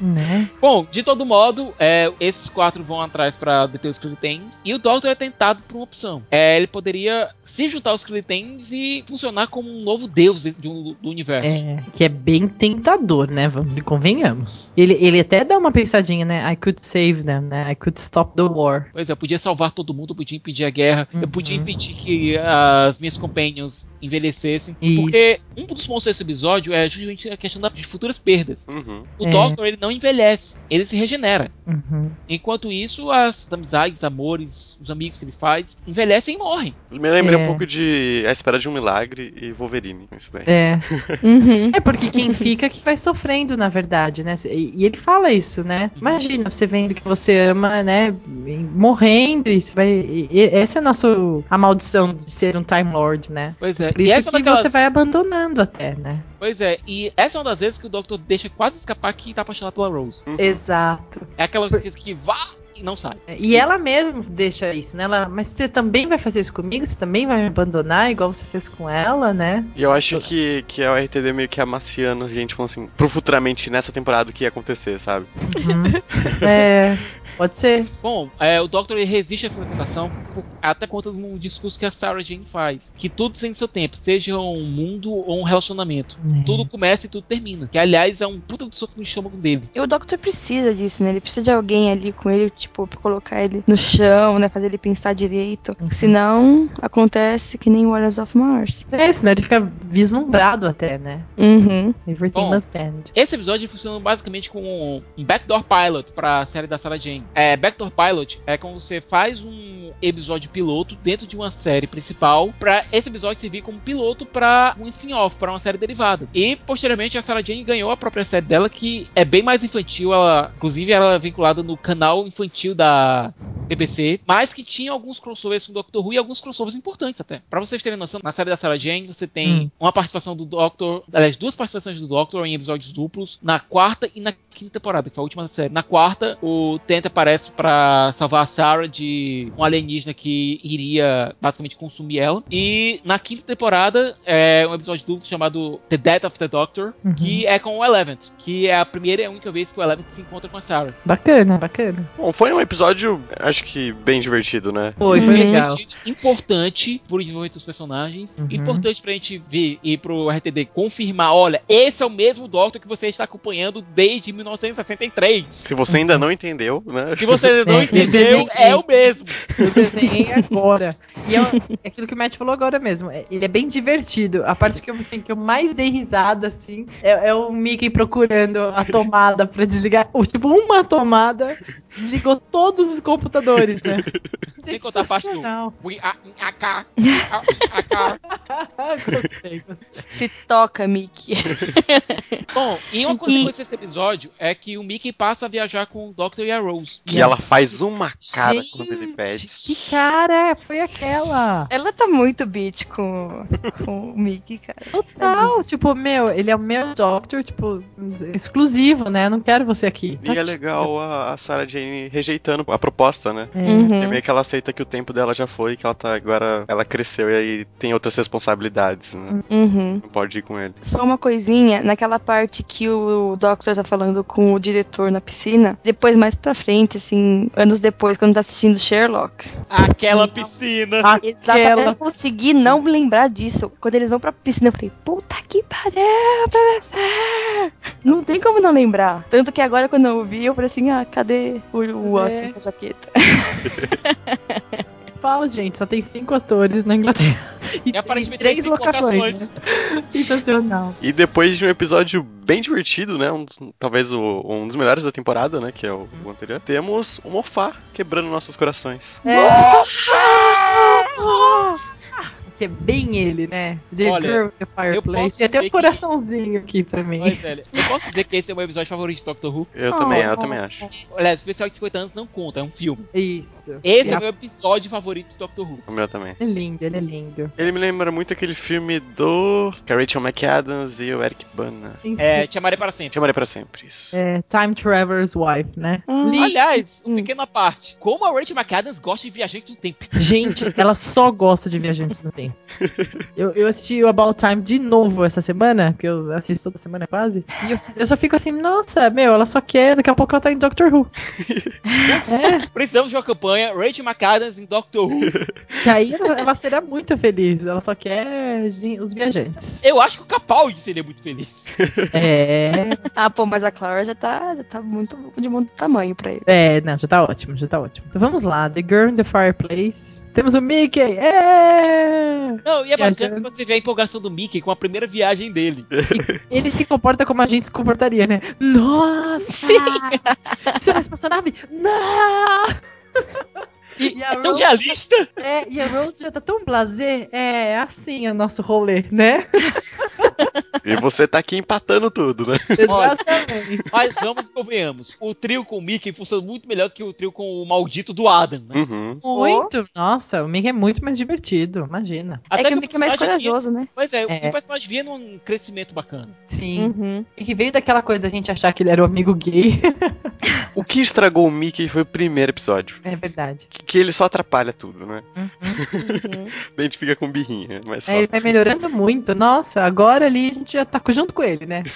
Né? *laughs* Bom, de todo modo, é, esses quatro vão atrás pra deter os Skeletons. E o Doctor é tentado por uma opção. É, ele poderia se juntar aos Skeletons e funcionar como um novo deus de- de um- do universo. É, que é bem tentador, né? Vamos e convenhamos. Ele, ele até dá uma pensadinha, né? I could save them, né? I could stop the war. Pois é, eu podia salvar todo mundo, eu podia impedir a guerra, eu Uhum. podia impedir que as minhas companions envelhecessem. Porque Isso. um dos pontos desse episódio é justamente a questão da- de futuras perdas. Uhum. O É. Doctor, ele não envelhece, ele se regenera. Uhum. Enquanto isso, as amizades, amores, os amigos que ele faz, envelhecem e morrem. Me lembrei É. um pouco de A Espera de um Milagre e Wolverine. Isso daí. É. *laughs* Uhum. É porque quem *laughs* fica que vai sofrendo, na verdade, né? E, e ele fala isso, né? Imagina você vendo que você ama, né? Morrendo e você vai. e- e- essa é a nossa a maldição de ser um Time Lord, né? Pois é. Por e isso essa é que daquelas... você vai abandonando até, né? Pois é, e essa é uma das vezes que o Doctor deixa quase escapar que tá apaixonado pela Rose. Uhum. Exato. É aquela coisa que vá e não sai. E ela mesma deixa isso, né? Ela, mas você também vai fazer isso comigo? Você também vai me abandonar igual você fez com ela, né? E eu acho que, que a RTD meio que amaciando a gente, falando assim, pro futuramente nessa temporada o que ia acontecer, sabe? Uhum. *laughs* é. Pode ser. Bom, é, o Doctor ele resiste a essa tentação por- até conta de um discurso que a Sarah Jane faz. Que tudo tem seu tempo, seja um mundo ou um relacionamento. É. Tudo começa e tudo termina. Que, aliás, é um puta de soco no estômago dele. E o Doctor precisa disso, né? Ele precisa de alguém ali com ele, tipo, pra colocar ele no chão, né? Fazer ele pensar direito. Uhum. Senão, acontece que nem Warriors of Mars. É, senão ele fica vislumbrado até, né? Uhum. Everything Bom. must end. Esse episódio funciona basicamente com um backdoor pilot pra série da Sarah Jane. É, backdoor pilot é quando você faz um episódio piloto dentro de uma série principal pra esse episódio servir como piloto pra um spin-off, pra uma série derivada. E posteriormente a Sarah Jane ganhou a própria série dela que é bem mais infantil, ela, inclusive ela é vinculada no canal infantil da BBC, mas que tinha alguns crossovers com o Doctor Who e alguns crossovers importantes até. Pra vocês terem noção, na série da Sarah Jane você tem Hum. uma participação do Doctor, aliás, duas participações do Doctor em episódios duplos, na quarta e na quinta temporada, que foi a última da série. Na quarta, o Tenta aparece pra salvar a Sarah de um alienígena que iria basicamente consumir ela. E na quinta temporada é um episódio duplo chamado The Death of the Doctor, Uhum. que é com o Eleventh, que é a primeira e a única vez que o Eleventh se encontra com a Sarah. Bacana, bacana. Bom, foi um episódio, acho que bem divertido, né? Foi, foi Uhum. legal. Divertido, Importante pro desenvolvimento dos personagens. Uhum. Importante pra gente ver e pro RTD confirmar: olha, esse é o mesmo Doctor que você está acompanhando desde 1963. Se você ainda não entendeu, né? Se você não *laughs* É, entendeu, eu é o mesmo. Eu desenhei agora. E é, é aquilo que o Matt falou agora mesmo. é- Ele é bem divertido. A parte que eu, assim, que eu mais dei risada, assim, é, é o Mickey procurando a tomada pra desligar. Tipo, uma tomada desligou todos os computadores, né? *laughs* Sem contar a parte do-. We are in AK. AK. *laughs* gostei, gostei. Se toca, Mickey. *laughs* Bom, e uma E- consequência desse episódio é que o Mickey passa a viajar com o Doctor e a Rose. Que ela faz uma cara Gente, quando ele pede. Que cara foi aquela? Ela tá muito bitch com, com o Mickey, cara. Total, tipo, meu, ele é o meu Doctor, tipo, exclusivo, né? Eu não quero você aqui. E é legal a, a Sarah Jane rejeitando a proposta, aceita, né? É. É Uhum. meio que ela aceita que o tempo dela já foi, que ela tá agora. Ela cresceu e aí tem outras responsabilidades, né? Uhum. Não pode ir com ele. Só uma coisinha, naquela parte que o Doctor tá falando com o diretor na piscina, depois mais pra frente, assim, anos depois, quando tá assistindo Sherlock. Aquela piscina. Exatamente. Aquela- Eu consegui não lembrar disso. Quando eles vão pra piscina, eu falei, puta que pariu, professor! Não tem como não lembrar. Tanto que agora, quando eu vi, eu falei assim, ah, cadê o, o Watson com a jaqueta? *laughs* Fala, gente, só tem cinco atores na Inglaterra. E, E aparentemente três locações. Né? Sensacional. E depois de um episódio bem divertido, né? Um, talvez o- um dos melhores da temporada, né? Que é o, o anterior. Temos o Mofá quebrando nossos corações. Que é bem ele, né? The Olha, Girl with the posso Fireplace. Tem até um coraçãozinho aqui pra mim. Mas, velho, eu posso dizer que esse é o meu episódio favorito de Doctor Who. Eu Oh. também, eu também acho. Olha, especial de 50 anos não conta, é um filme. Isso. Esse E é a- o meu episódio favorito de Doctor Who. O meu também. É lindo, ele é lindo. Ele me lembra muito aquele filme do. Que a Rachel McAdams e o Eric Bana. É, Te Amarei para sempre. Chamarei pra sempre isso. é, Time Traveler's Wife, né? Lindo. Aliás, uma pequena parte. Como a Rachel McAdams gosta de viajantes do tempo. Gente, ela só gosta de viajantes no tempo. Eu, eu assisti o About Time de novo essa semana, que eu assisto toda semana quase. E eu, eu só fico assim, nossa, meu, ela só quer, daqui a pouco ela tá em Doctor Who. *laughs* é, Precisamos de uma campanha Rachel McAdams em Doctor Who. que aí ela, ela será muito feliz. Ela só quer os viajantes. Eu acho que o Capaldi seria muito feliz. É, Ah, pô, mas a Clara já tá, já tá muito de muito tamanho pra ele. é, não, já tá ótimo, já tá ótimo. Então vamos lá, The Girl in the Fireplace. Temos o Mickey, é! Não, e é bacana que você vê a empolgação do Mickey com a primeira viagem dele. *laughs* Ele se comporta como a gente se comportaria, né? Nossa! Você vai espaçonave? Não! E, E a é tão Rose- realista. É, e a Rose já tá tão blasé. É, assim é o nosso rolê, né? *laughs* E você tá aqui empatando tudo, né? Exatamente. Mas vamos e convenhamos. O trio com o Mickey funciona muito melhor do que o trio com o maldito do Adam, né? Uhum. Muito. Nossa, o Mickey é muito mais divertido, imagina. é que o o Mickey é mais personagem corajoso, né? Pois é, É. o personagem vinha num crescimento bacana. Sim. Uhum. E que veio daquela coisa da gente achar que ele era o amigo gay. O que estragou o Mickey foi o primeiro episódio. é verdade. Que, ele só atrapalha tudo, né? Uhum. *laughs* A gente fica com birrinha, mas só. É, ele vai melhorando muito. Nossa, agora ali a gente já tá junto com ele, né? *laughs*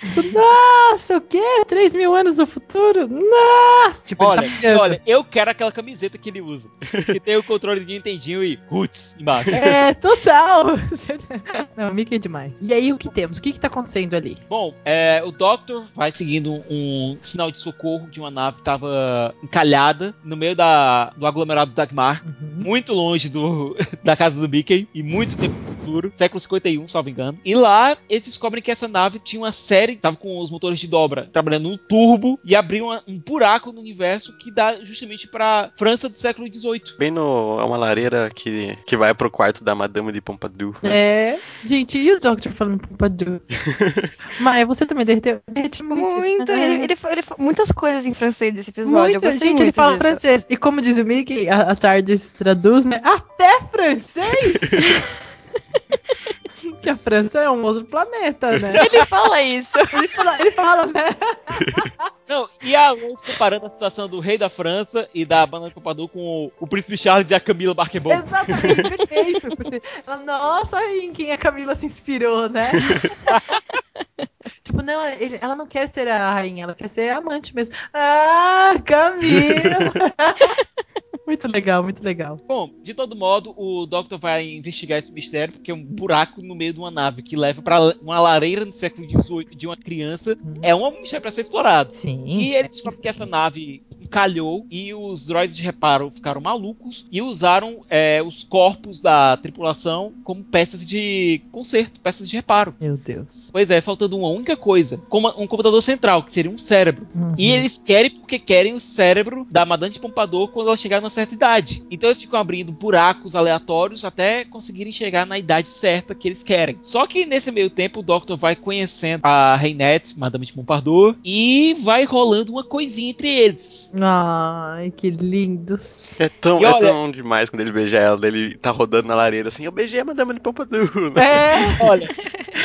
Tipo, Nossa, o quê? 3 mil anos no futuro? Nossa! Tipo, Olha, ele tá olha, eu quero aquela camiseta que ele usa. Que tem o controle de Nintendinho e Roots embaixo. É, total! *laughs* Não, o Mickey é demais. E aí, o que temos? O que que tá acontecendo ali? Bom, é, o Doctor vai seguindo um sinal de socorro de uma nave que estava encalhada no meio da, do aglomerado do Dagmar, Uhum. muito longe do, *laughs* da casa do Mickey e muito tempo futuro, século 51, salvo engano. E lá eles descobrem que essa nave tinha uma série, tava com os motores de dobra trabalhando no turbo e abriu uma- um buraco no universo que dá justamente pra França do século 18. Bem no. É uma lareira que, que vai pro quarto da Madame de Pompadour. né? É, gente, e o Doctor falando pro Padu? *laughs* Maia, você também derreteu? Derreti muito. Muito. É. Ele, ele, muitas coisas em francês desse episódio. gostei gente, muito ele fala disso. francês. E como diz o Mickey, a, a Tardes traduz, né? Até francês! *laughs* que a França é um outro planeta, né? *laughs* Ele fala isso. Ele fala, ele fala né? Não, e a Rose comparando a situação do rei da França e da Banana Pompadour com o, o príncipe Charles e a Camila Barquebon. Exatamente, *laughs* perfeito, perfeito. Nossa, em quem a Camila se inspirou, né? *laughs* tipo, não, ele- ela não quer ser a rainha, ela quer ser a amante mesmo. Ah, Camila! Muito legal, muito legal. Bom, de todo modo, o Doctor vai investigar esse mistério porque é um buraco no meio de uma nave que leva pra uma lareira no século XVIII de uma criança. É um mistério pra ser explorado. Sim. E ele descobre que essa nave encalhou e os droids de reparo ficaram malucos e usaram é, os corpos da tripulação como peças de conserto, peças de reparo. Meu Deus. Pois é, faltando uma única coisa, como um computador central, que seria um cérebro. Uhum. E eles querem porque querem o cérebro da Madame de Pompadour quando ela chegar numa certa idade. Então eles ficam abrindo buracos aleatórios até conseguirem chegar na idade certa que eles querem. Só que nesse meio tempo o Doctor vai conhecendo a Reinette, Madame de Pompadour, e vai rolando uma coisinha entre eles. Ai, que lindos. É tão, E é olha- tão demais quando ele beija ela, ele tá rodando na lareira assim, eu beijei a Madame de Pompadour. É. Olha,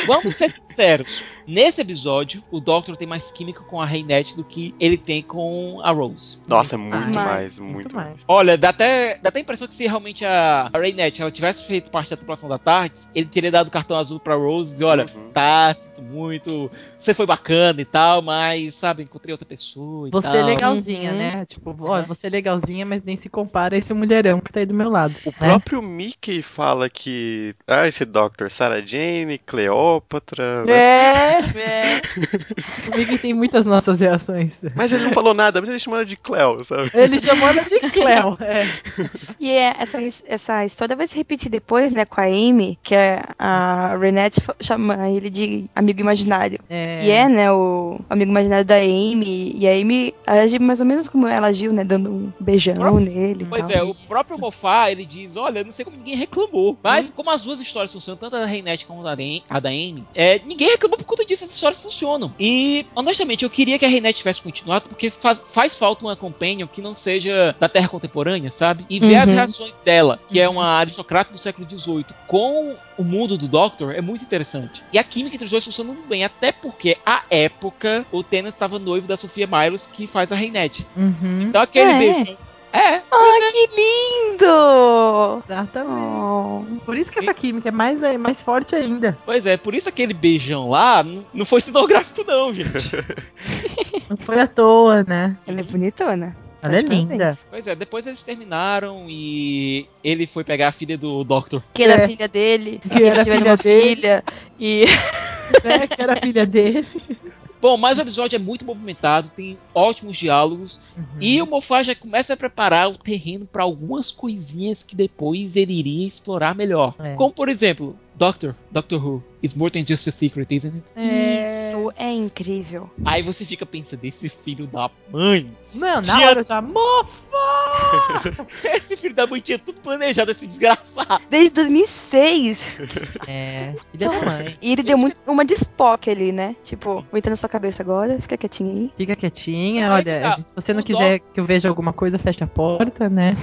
vamos ser sinceros. Nesse episódio, o Doctor tem mais química com a Reinette do que ele tem com a Rose. Nossa, muito mais, mais, muito muito mais. mais. Olha, dá até, dá até a impressão que se realmente a, Reinette ela tivesse feito parte da tripulação da TARDIS, ele teria dado o cartão azul pra Rose e dizer, olha, Uhum. tá, sinto muito, você foi bacana e tal, mas, sabe, encontrei outra pessoa e Você tal. é legalzinha, Uhum. né? Tipo, ó, você é legalzinha, mas nem se compara a esse mulherão que tá aí do meu lado. O né? próprio Mickey fala que. Ah, esse Doctor, Sarah Jane, Cleópatra. né? É, é. O Mickey tem muitas nossas reações. Mas ele não falou nada, mas ele chamou ela de Cleo, sabe? Ele chamou ela de *laughs* Cleo. É. E é, essa, essa história vai se repetir depois, né, com a Amy, que é a Renette chama ele de amigo imaginário. É. E é, né, o amigo imaginário da Amy. E a Amy age mais ou menos como ela agiu, né, dando um beijão nele. e Pois tal. é, o próprio Mofá, ele diz, olha, não sei como ninguém reclamou. Mas como as duas histórias funcionam, tanto a da Reinette como a da, Am- a da Amy, é, ninguém reclamou por conta disso, as histórias funcionam. E, honestamente, eu queria que a Reinette tivesse continuado, porque faz, faz falta uma companion que não seja da Terra contemporânea, sabe? E ver Uhum. as reações dela, que é uma aristocrata do século XVIII, com o mundo do Doctor, é muito interessante. E a química entre os dois funciona muito bem, até porque, à época, o Tennant estava noivo da Sofia Miles, que faz a Reinette. Uhum, Então aquele É. beijo... É, Ah, que lindo! exatamente. Oh. Por isso que essa química é mais, é mais forte ainda. Pois é, por isso aquele beijão lá não foi cenográfico, não, gente. *laughs* Não foi à toa, né? Ela é bonitona. Ela é de linda. pois é, depois eles terminaram e ele foi pegar a filha do Doctor. Que era É. filha dele. Que e era filha uma dele. filha. E Né? *laughs* Que era a filha dele. *laughs* Bom, mas o episódio é muito movimentado, tem ótimos diálogos e o Moffat já começa a preparar o terreno para algumas coisinhas que depois ele iria explorar melhor. É. Como, por exemplo, Doctor, Doctor Who, is more than just a secret, isn't it? É. isso é incrível. Aí você fica pensando, esse filho da mãe, Não, na Tinha- hora eu já. Mofa! *laughs* esse filho da mãe tinha tudo planejado, esse desgraçado. Desde 2006. É, filha da mãe. E ele deu muito, uma de Spock ali, né? Tipo, vou entrar na sua cabeça agora, fica quietinho aí. Fica quietinha, olha. tá. Se você não O quiser que eu veja alguma coisa, fecha a porta, né?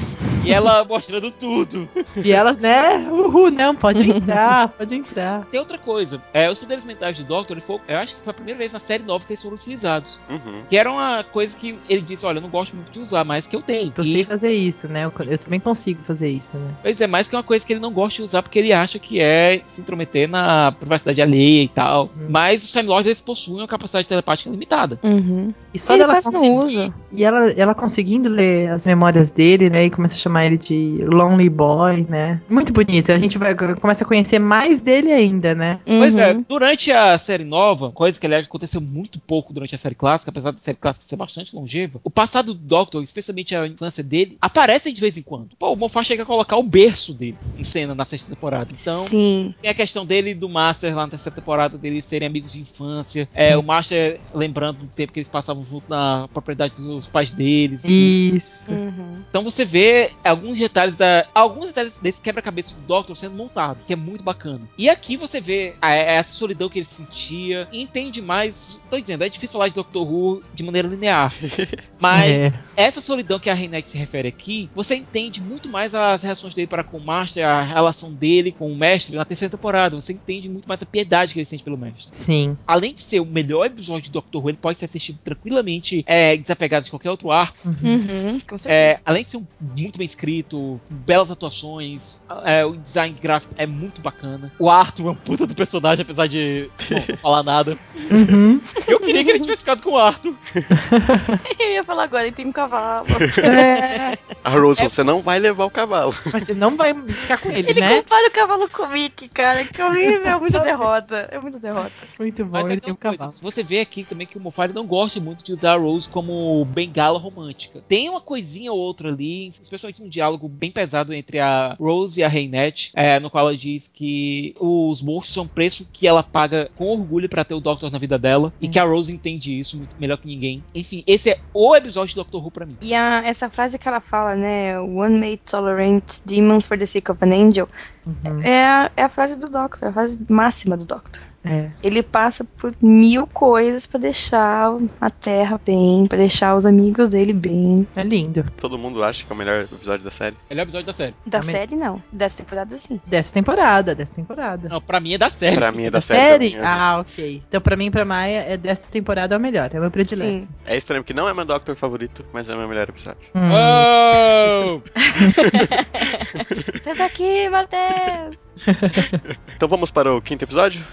E ela mostrando tudo. E ela, né? Uhul, não, pode entrar, *laughs* pode entrar. Tem outra coisa. É, os poderes mentais do Doctor, ele foi, eu acho que foi a primeira vez na série nova que eles foram utilizados. Uhum. Que era uma coisa que ele disse, olha, eu não gosto muito de usar, mas que eu tenho. Eu E, sei fazer isso, né? Eu, eu também consigo fazer isso, né? pois é, mais que uma coisa que ele não gosta de usar porque ele acha que é se intrometer na privacidade alheia e tal. Hum. Mas os Time Lords, eles possuem uma capacidade telepática limitada. Uhum. E só Ele dela quase não conseguir. usa. E ela, ela conseguindo ler as memórias dele, né? E começa a chamar ele de Lonely Boy, né? Muito bonito. A gente vai, começa a conhecer mais dele ainda, né? Pois é, Uhum. durante a série nova, coisa que aliás aconteceu muito pouco durante a série clássica, apesar da série clássica ser bastante longeva, o passado do Doctor, especialmente a infância dele, aparece de vez em quando. Pô, o Moffat chega a colocar o berço dele em cena na sexta temporada. Então, Sim. tem a questão dele e do Master lá na terceira temporada, deles serem amigos de infância. É, o Master lembrando do tempo que eles passavam junto na propriedade dos pais deles. Isso. Uhum. Então você vê alguns detalhes da. Alguns detalhes desse quebra-cabeça do Doctor sendo montado, que é muito bacana. E aqui você vê a- essa solidão que ele sentia, e entende mais. Tô dizendo, é difícil falar de Doctor Who de maneira linear. *laughs* Mas essa solidão que a Reinette se refere aqui, você entende muito mais as reações dele para com o Master, a relação dele com o mestre na terceira temporada. Você entende muito mais a piedade que ele sente pelo mestre. Sim. Além de ser o melhor episódio de Doctor Who, ele pode ser assistido tranquilamente, é, desapegado de qualquer outro arco. Uhum. Com certeza. É, além de ser um- muito bem escrito, belas atuações, é, o design gráfico é muito bacana. O Arthur é um puta do personagem, apesar de não falar nada. Uhum. Eu queria que ele tivesse ficado com o Arthur. *laughs* Eu ia falar agora, ele tem um cavalo. É, A *laughs* Rose, É- você não vai levar o cavalo. mas você não vai ficar com ele, Ele né? compara o cavalo com o Mickey, cara. Que horrível. É muita derrota. É muita derrota. Muito bom, Mas é ele tem um coisa, cavalo. você vê aqui também que o Moffat não gosta muito de usar a Rose como bengala romântica. Tem uma coisinha ou outra ali, especialmente um diálogo bem pesado entre a Rose e a Reinette, é, no qual ela diz que os monstros são um preço que ela paga com orgulho pra ter o Doctor na vida dela, e que a Rose entende isso muito melhor que ninguém. Enfim, esse é o episódio de Doctor Who pra mim. E a- essa frase que ela fala, né? One may tolerate demons for the sake of an angel. Uhum. É a, é a frase do Doctor, a frase máxima do Doctor. É. Ele passa por mil coisas pra deixar a Terra bem, pra deixar os amigos dele bem. É lindo. Todo mundo acha que é o melhor episódio da série. Melhor episódio da série. Da Amém. série, não. Dessa temporada, sim. Dessa temporada, dessa temporada. Não, pra mim é da série. Pra mim é da, Da série. série? é. Ah, ok. Então, pra mim, pra Maia, é dessa temporada é o melhor. É o meu predileto. Sim. É estranho, porque não é meu Doctor favorito, mas é o meu melhor episódio. Hum. Oh! *laughs* Sai daqui, Matheus! *laughs* Então vamos para o quinto episódio?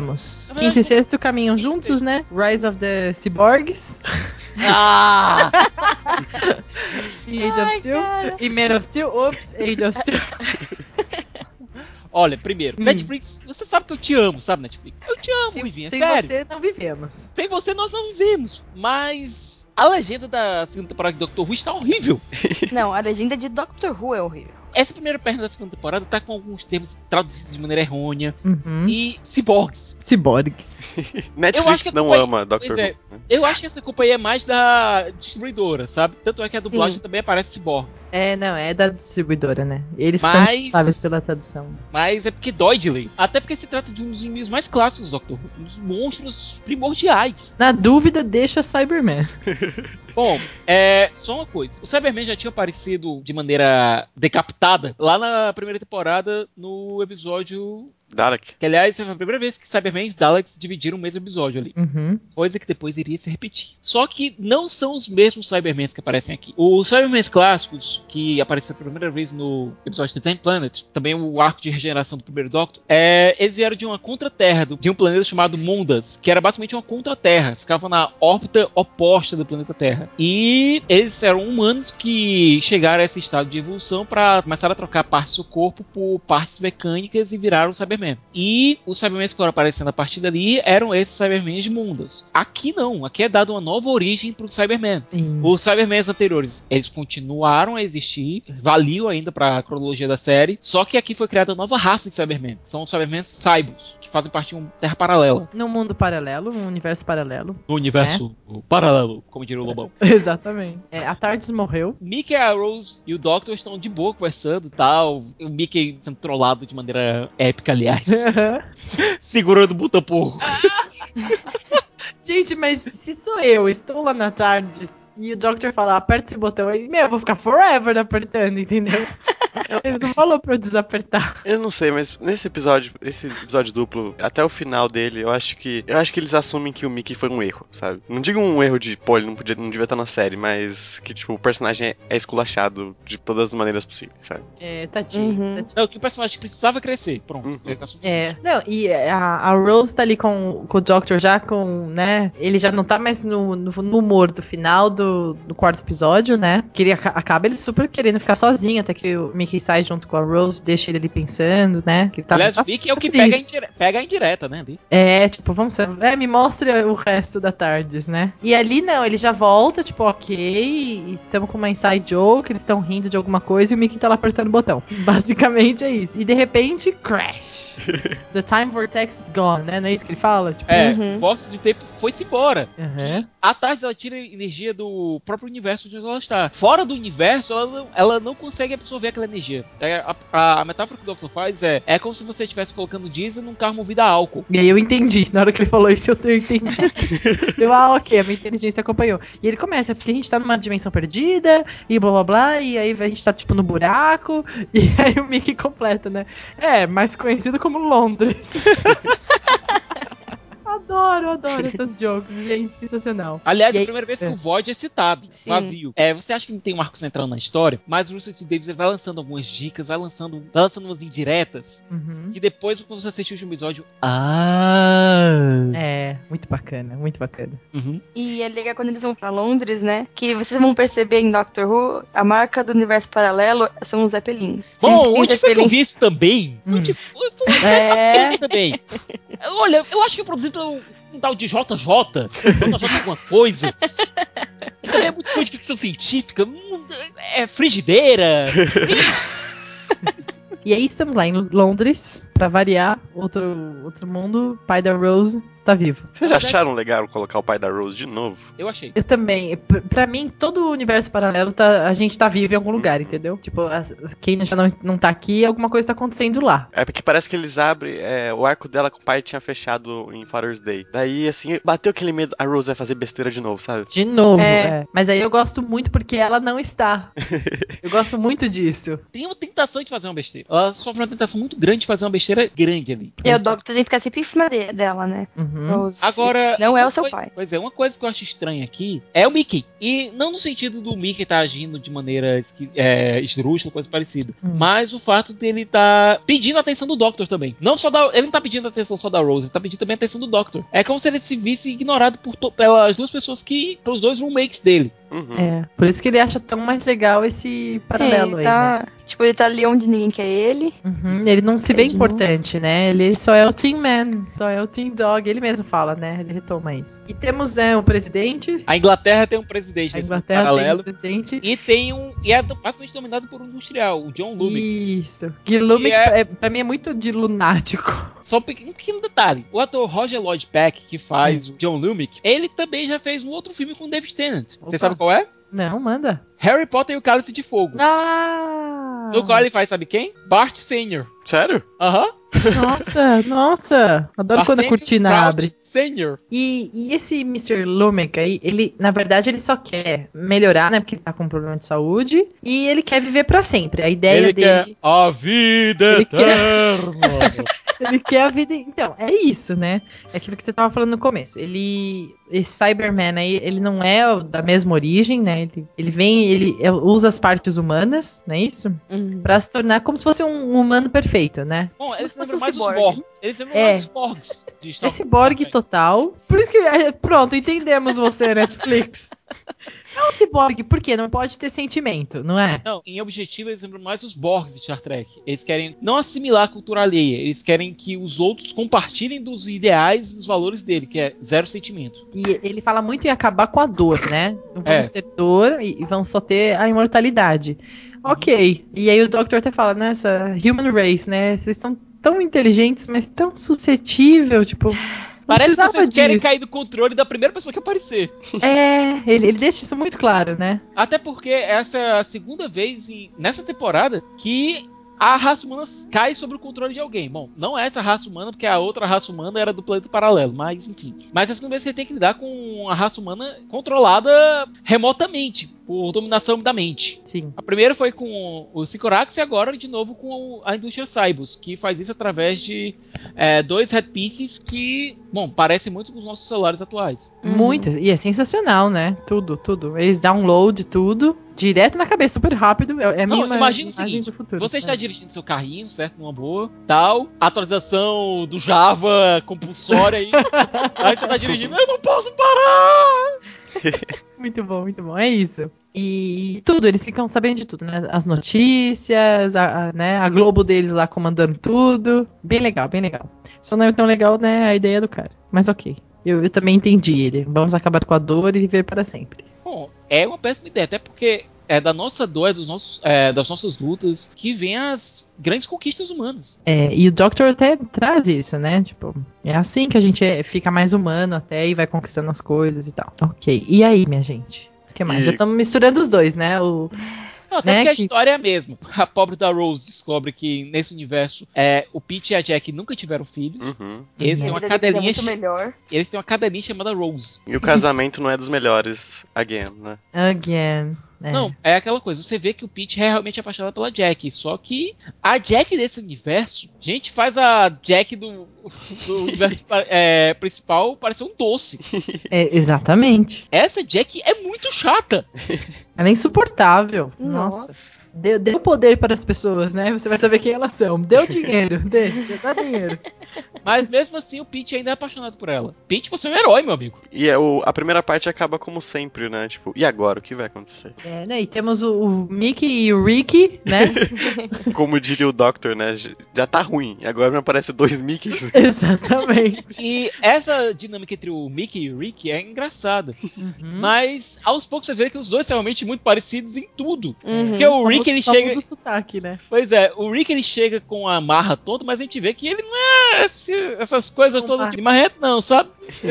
Vamos. Quinto e sexto caminham juntos, né? Rise of the Cyborgs. ah! *laughs* E Age of Steel. E Man of Steel. Ops, Age of Steel. *laughs* Olha, primeiro, Hum. Netflix, você sabe que eu te amo, sabe, Netflix? Eu te amo, Rivinha, Sem sério. você, não vivemos. Sem você nós não vivemos. Mas a legenda da segunda temporada de Doctor Who está horrível. Não, a legenda de Doctor Who é horrível. Essa primeira perna da segunda temporada tá com alguns termos traduzidos de maneira errônea. Uhum. E ciborgues. Ciborgues. *laughs* Netflix acho que a não ama Doctor é. Who. né? Eu acho que essa culpa aí é mais da distribuidora, sabe? Tanto é que a Sim. dublagem também aparece ciborgues. É, não, é da distribuidora, né? Eles Mas- são responsáveis pela tradução. Mas é porque dói de ler. Até porque se trata de um dos inimigos mais clássicos do Doctor Who. Um dos monstros primordiais. Na dúvida, deixa Cyberman. *laughs* Bom, é. Só uma coisa. O Cyberman já tinha aparecido de maneira decapitada lá na primeira temporada no episódio. Dalek. Que aliás foi a primeira vez que Cyberman e Daleks dividiram o mesmo episódio ali. Uhum. Coisa que depois iria se repetir. Só que não são os mesmos Cybermans que aparecem aqui. Os Cybermans clássicos, que apareceram pela primeira vez no episódio The Ten Planet, também o arco de regeneração do primeiro Doctor, é, eles vieram de uma contra-terra, de um planeta chamado Mundas, que era basicamente uma contra-terra, ficava na órbita oposta do planeta Terra. E eles eram humanos que chegaram a esse estado de evolução para começar a trocar partes do corpo por partes mecânicas e viraram Cyberman. E os Cybermans que foram aparecendo a partir dali eram esses Cybermans de Mundas. Aqui não, aqui é dado uma nova origem para o Cyberman. Sim. Os Cybermans anteriores, eles continuaram a existir, valiam ainda pra cronologia da série, só que aqui foi criada uma nova raça de Cybermen. São os Cybermen Cybos, que fazem parte de uma terra paralela. Num mundo paralelo, um universo paralelo. No universo paralelo, como diria o Lobão. *laughs* Exatamente. É, a Tardes morreu. Mickey, a Rose e o Doctor estão de boa conversando e tal. O Mickey sendo trollado de maneira épica, aliás. *laughs* segurando o botão porro. *laughs* Gente, mas se sou eu, estou lá na Tardes e o Doctor falar, aperta esse botão aí, meu, eu vou ficar forever apertando, entendeu? *laughs* Ele não falou pra eu desapertar. Eu não sei, mas nesse episódio, esse episódio duplo, até o final dele, eu acho que. Eu acho que eles assumem que o Mickey foi um erro, sabe? Não digo um erro de, pô, ele não, podia, não devia estar na série, mas que, tipo, o personagem é, é esculachado de todas as maneiras possíveis, sabe? É, tadinho. Uhum. tadinho. Não, que o personagem precisava crescer. Pronto. Uhum. Eles É, isso. não, e a, a Rose tá ali com, com o Doctor já com, né, ele já não tá mais no, no, no humor do final do, do quarto episódio, né, que ele aca- acaba ele super querendo ficar sozinho, até que o Mickey sai junto com a Rose, deixa ele ali pensando, né, que ele tá Aliás, o Mickey é o que pega a, triste. indire- pega a indireta, né? ali. É, tipo, vamos ser, é, me mostra o resto da Tardes, né? E ali não, ele já volta, tipo, ok, e tamo com uma inside joke, eles estão rindo de alguma coisa e o Mickey tá lá apertando o botão. *laughs* Basicamente é isso. E de repente, crash. *laughs* The time vortex is gone, né? Não é isso que ele fala? Tipo, É, Uhum. o box de tempo foi-se embora. Uhum. A tarde ela tira energia do próprio universo onde ela está. Fora do universo, ela não, ela não consegue absorver aquela energia. É, A, a- a metáfora que o Dr. faz é: é como se você estivesse colocando diesel num carro movido a álcool. E aí eu entendi. Na hora que ele falou isso, eu entendi. *laughs* eu, ah, ok, a minha inteligência acompanhou. E ele começa, porque a gente tá numa dimensão perdida, e blá blá blá, e aí a gente tá, tipo, no buraco, e *laughs* aí o Mickey completa, né? É, mais conhecido como Londres. *laughs* adoro, adoro *laughs* essas jokes, gente, sensacional. Aliás, é a aí- primeira vez que é. o Void é citado, Sim. vazio. É, você acha que não tem um arco central na história, mas o Russell T. Davis vai lançando algumas dicas, vai lançando, vai lançando umas indiretas, Uhum. que depois, quando você assistir o último episódio, ah... É, muito bacana, muito bacana. Uhum. E é legal quando eles vão pra Londres, né? Que vocês vão perceber em Doctor Who, a marca do universo paralelo são os Zeppelins. Bom, onde foi que eu Zeppelin. vi isso também? Hum. Onde foi? Foi É, também. Olha, eu acho que é produzido pelo um tal de JJ. JJ alguma coisa. *laughs* Que também é muito fã de ficção científica. Hum, É frigideira. *laughs* e aí estamos lá em Londres, pra variar, outro, outro mundo, pai da Rose está vivo. Vocês acharam legal colocar o pai da Rose de novo? Eu achei. Eu também. P- Pra mim, todo o universo paralelo, tá, a gente tá vivo em algum lugar, entendeu? Tipo, as- quem já não, não tá aqui, alguma coisa tá acontecendo lá. É porque parece que eles abrem. é, o arco dela com o pai tinha fechado em Father's Day. Daí, assim, bateu aquele medo. A Rose vai fazer besteira de novo, sabe? De novo. É. é. Mas aí eu gosto muito porque ela não está. *laughs* eu gosto muito disso. Tem uma tentação de fazer uma besteira. Ela sofre uma tentação muito grande de fazer uma besteira grande ali. E o Doctor tem que ficar sempre em cima de- dela, né? Uhum. Rose, Agora. Não é o uma seu pai. Pois é, uma coisa que eu acho estranha aqui é o Mickey. E não no sentido do Mickey estar agindo de maneira é, esdrúxula, coisa parecida. Hum. Mas o fato dele tá pedindo a atenção do Doctor também. Não só da. Ele não tá pedindo a atenção só da Rose, ele tá pedindo também a atenção do Doctor. É como se ele se visse ignorado por pelas duas pessoas que. pelos dois roommates dele. Uhum. É. Por isso que ele acha tão mais legal esse paralelo ele aí. tá, né? Tipo, ele tá ali onde ninguém quer ele. Uhum, Ele não se vê não- importante, né? Ele só é o Team Man, só é o Team Dog. Ele mesmo fala, né? Ele retoma isso. E temos, né, o presidente. A Inglaterra tem um presidente A Inglaterra tem paralelo. um presidente. E tem um. E é basicamente dominado por um industrial, o John Lumick. Isso. Que Lumic, é- é... pra mim, é muito de lunático. Só um pequeno, um pequeno detalhe. O ator Roger Lloyd Peck, que faz o John Lumick, ele também já fez um outro filme com o David Tennant. Opa. Você sabe qual é? Não, manda. Harry Potter e o Cálice de Fogo. Ah! No qual ele faz, sabe quem? Bart Senior. Sério? Aham. Nossa, nossa. Adoro quando a cortina Sprout abre. Senior. E, e esse Mr. Lumic aí, ele, na verdade, ele só quer melhorar, né? Porque ele tá com um problema de saúde. E ele quer viver pra sempre. A ideia Ele dele. quer a vida Ele quer- eterna. *laughs* Ele quer a vida. Então, é isso, né? É aquilo que você tava falando no começo. Ele. Esse Cyberman aí, ele não é da mesma origem, né? Ele, ele vem, ele é- usa as partes humanas, não é isso? Pra se tornar como se fosse um humano perfeito, né? Bom, fosse lembram um mais os. Borgs. Eles lembram É. mais os Borgs. de Star É total. Por isso que. é, Pronto, entendemos você, *laughs* Netflix. É um ciborgue, porque não pode ter sentimento, não é? Não, em objetivo eles lembram mais os Borgs de Star Trek. Eles querem não assimilar a cultura alheia, eles querem que os outros compartilhem dos ideais e dos valores dele, que é zero sentimento. E ele fala muito em acabar com a dor, né? Não vamos É. ter dor e, vamos só ter a imortalidade. Ok. E aí o Doctor até fala, né? Essa human race, né? Vocês são tão inteligentes, mas tão suscetível, tipo. *sighs* Parece que vocês querem cair do controle da primeira pessoa que aparecer. *laughs* É, ele, ele deixa isso muito claro, né? Até porque essa é a segunda vez em- nessa temporada que a raça humana cai sobre o controle de alguém. Bom, não é essa raça humana, porque a outra raça humana era do planeta paralelo, mas enfim. Mas a segunda vez você tem que lidar com a raça humana controlada remotamente, por dominação da mente. Sim. A primeira foi com o Sycorax e agora de novo com a indústria Cybus, que faz isso através de é, dois headpieces que, bom, parecem muito com os nossos celulares atuais. Muitas. E é sensacional, né? Tudo, tudo. Eles download tudo direto na cabeça, super rápido. É, é Não, minha imagina o seguinte, futuro. Você está É. dirigindo seu carrinho, certo? Numa boa, tal. Atualização do Java compulsória aí. *laughs* aí você está dirigindo, eu não posso parar! *laughs* Muito bom, muito bom. É isso. E tudo, eles ficam sabendo de tudo, né? As notícias, a, a, né? a Globo deles lá comandando tudo. Bem legal, bem legal. Só não é tão legal, né, a ideia do cara. Mas ok. Eu, eu também entendi ele. Vamos acabar com a dor e viver para sempre. Bom, é uma péssima ideia, até porque é da nossa dor, é dos nossos, é, das nossas lutas que vem as grandes conquistas humanas. É, e o Doctor até traz isso, né? Tipo, é assim que a gente é- fica mais humano até e vai conquistando as coisas e tal. Ok. E aí, minha gente? O que mais? E- Já estamos misturando os dois, né? O, Não, até Né, porque a que- história é a mesma. A pobre da Rose descobre que nesse universo é, o Pete e a Jack nunca tiveram filhos. Uhum. Eles têm uma deles é cadelinha. muito melhor. Eles têm uma cadelinha chamada Rose. E o casamento não é dos melhores, again, né? again. É. Não, é aquela coisa, você vê que o Pete é realmente apaixonado pela Jack, só que a Jack desse universo, gente, faz a Jack do, do *laughs* universo é, principal parecer um doce. *laughs* É, exatamente. Essa Jack é muito chata. Ela é insuportável. Nossa. Nossa. Dê o poder para as pessoas, né? Você vai saber quem elas são. O dinheiro. *laughs* Dê, dê dá dinheiro. Mas mesmo assim, o Pete ainda é apaixonado por ela. Pete, você é um herói, meu amigo. E é o, a primeira parte acaba como sempre, né? Tipo, e agora? O que vai acontecer? É, né? E temos o, o Mickey e o Ricky, né? *laughs* Como diria o Doctor, né? Já tá ruim. E agora me aparece dois Mickeys. *laughs* Exatamente. E essa dinâmica entre o Mickey e o Rick é engraçada. Uhum. Mas aos poucos você vê que os dois são realmente muito parecidos em tudo. Uhum. Porque o Só Rick ele chega. muda o sotaque, né? Pois é, o Rick ele chega com a marra toda, mas a gente vê que ele não é esse- essas coisas Não todas de marrento, não, sabe? *laughs*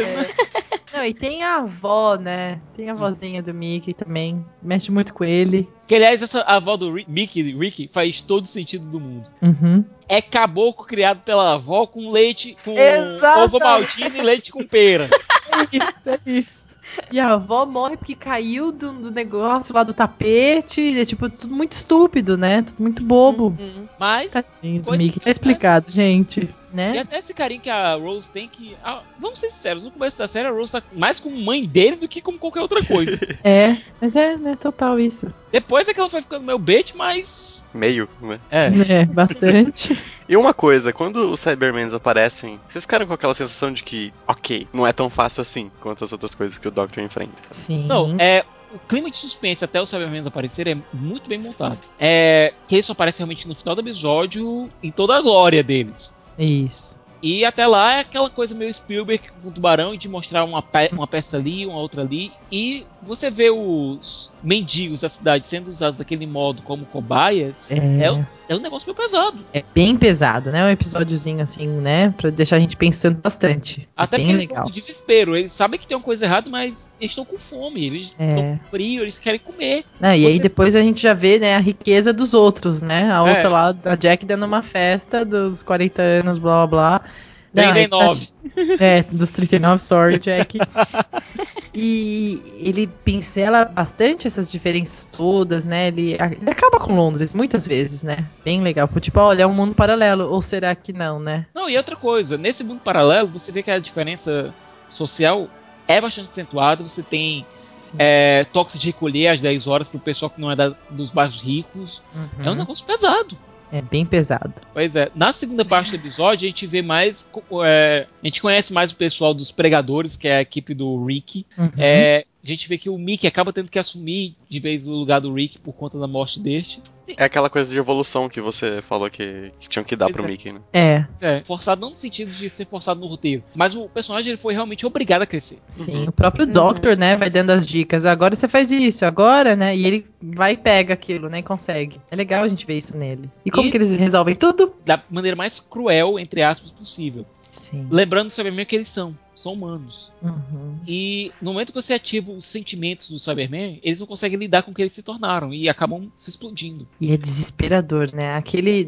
Não, e tem a avó, né? Tem a vozinha do Mickey também. Mexe muito com ele. Que aliás, essa avó do Rick, Mickey, Rick faz todo sentido do mundo. Uhum. É caboclo criado pela avó com leite, com Exato. ovo maltine e leite com pera. *laughs* Isso, é isso. *laughs* E a avó morre porque caiu do, do negócio lá do tapete. É tipo, tudo muito estúpido, né? Tudo muito bobo. Uhum. Mas, Coisas Mickey. Tá explicado, gente. E Né? até esse carinho que a Rose tem que. ah, vamos ser sinceros, no começo da série a Rose tá mais com mãe dele do que com qualquer outra coisa. *laughs* É, mas é, né? Total isso. Depois é que ela foi ficando meio bait, mas. Meio, né? É. É, bastante. *laughs* E uma coisa, quando os Cybermans aparecem, vocês ficaram com aquela sensação de que, ok, não é tão fácil assim quanto as outras coisas que o Doctor enfrenta. Sim. Não, é. O clima de suspense até os Cybermen aparecerem é muito bem montado. É. Que eles só aparecem realmente no final do episódio em toda a glória deles. Isso. E até lá é aquela coisa meio Spielberg com o tubarão e de mostrar uma, pe- uma peça ali, uma outra ali. E você vê os mendigos da cidade sendo usados daquele modo como cobaias. É, É, um- é negócio meio pesado. é bem pesado, né? Um episódiozinho assim, né? Pra deixar a gente pensando bastante. É Até porque bem eles estão com desespero. Eles sabem que tem uma coisa errada, mas eles estão com fome. Eles É. estão com frio, eles querem comer. Não, e aí Você- depois a gente já vê, né, a riqueza dos outros, né? A outra É. lá, a Jack dando uma festa dos 40 anos, blá blá blá. Não, aí tá- 39. *laughs* É, dos 39, sorry, Jack. *laughs* e ele pincela bastante essas diferenças todas, né? Ele, ele acaba com Londres muitas vezes, né? Bem legal. Tipo, olha, é um mundo paralelo. Ou será que não, né? Não, e outra coisa, nesse mundo paralelo, você vê que a diferença social é bastante acentuada. Você tem Sim. é, toque de recolher às 10 horas pro pessoal que não é da- dos bairros ricos. É um Uhum. negócio pesado. É bem pesado. Pois é, na segunda parte do episódio a gente vê mais. é, a gente conhece mais o pessoal dos pregadores, que é a equipe do Rick. Uhum. É, a gente vê que o Mickey acaba tendo que assumir de vez no lugar do Rick por conta da morte deste. É aquela coisa de evolução que você falou que, que tinham que dar Pois pro é. Mickey, né? É, É, forçado não no sentido de ser forçado no roteiro, mas o personagem ele foi realmente obrigado a crescer. sim. Uhum. O próprio Doctor, né, vai dando as dicas. Agora você faz isso, agora, né? E ele vai e pega aquilo, né? E consegue. É legal a gente ver isso nele. E como E- que eles resolvem tudo? Da maneira mais cruel, entre aspas, possível. Sim. Lembrando Cybermen que eles são, são humanos. Uhum. E no momento que você ativa os sentimentos do Cybermen, eles não conseguem lidar com o que eles se tornaram e acabam se explodindo. E é desesperador, né? Aquele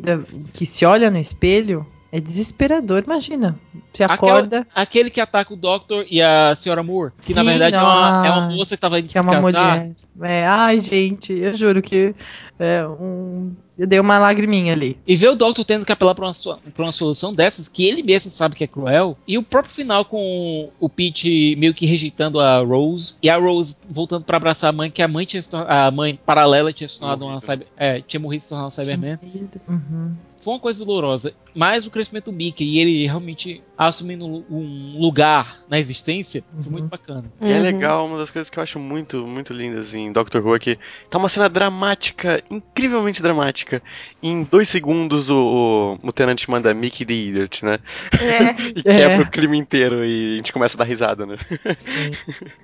que se olha no espelho é desesperador, imagina. Você acorda, Aquele que ataca o Doctor e a Senhora Moore, que na Sim, verdade é, uma, é uma moça que tava indo que é se uma casar. mulher. É, ai, gente, eu juro que é, um- eu dei uma lagriminha ali. E ver o Doctor tendo que apelar pra uma, pra uma solução dessas, que ele mesmo sabe que é cruel. E o próprio final com o Pete meio que rejeitando a Rose. E a Rose voltando pra abraçar a mãe, que a mãe tinha a mãe paralela tinha se tornado uma Morrido. cyber, é, tinha morrido e se tornado uma Cyberman. Uhum. Foi uma coisa dolorosa. Mas o crescimento do Mickey e ele realmente assumindo um lugar na existência foi Uhum. muito bacana. E é Uhum. legal, uma das coisas que eu acho muito, muito lindas em Doctor Who é que tá uma cena dramática, incrivelmente dramática. Em dois segundos o, o, o Tenant manda Mickey the Idiot, né? É. *laughs* E quebra o clima inteiro e a gente começa a dar risada, né? Sim.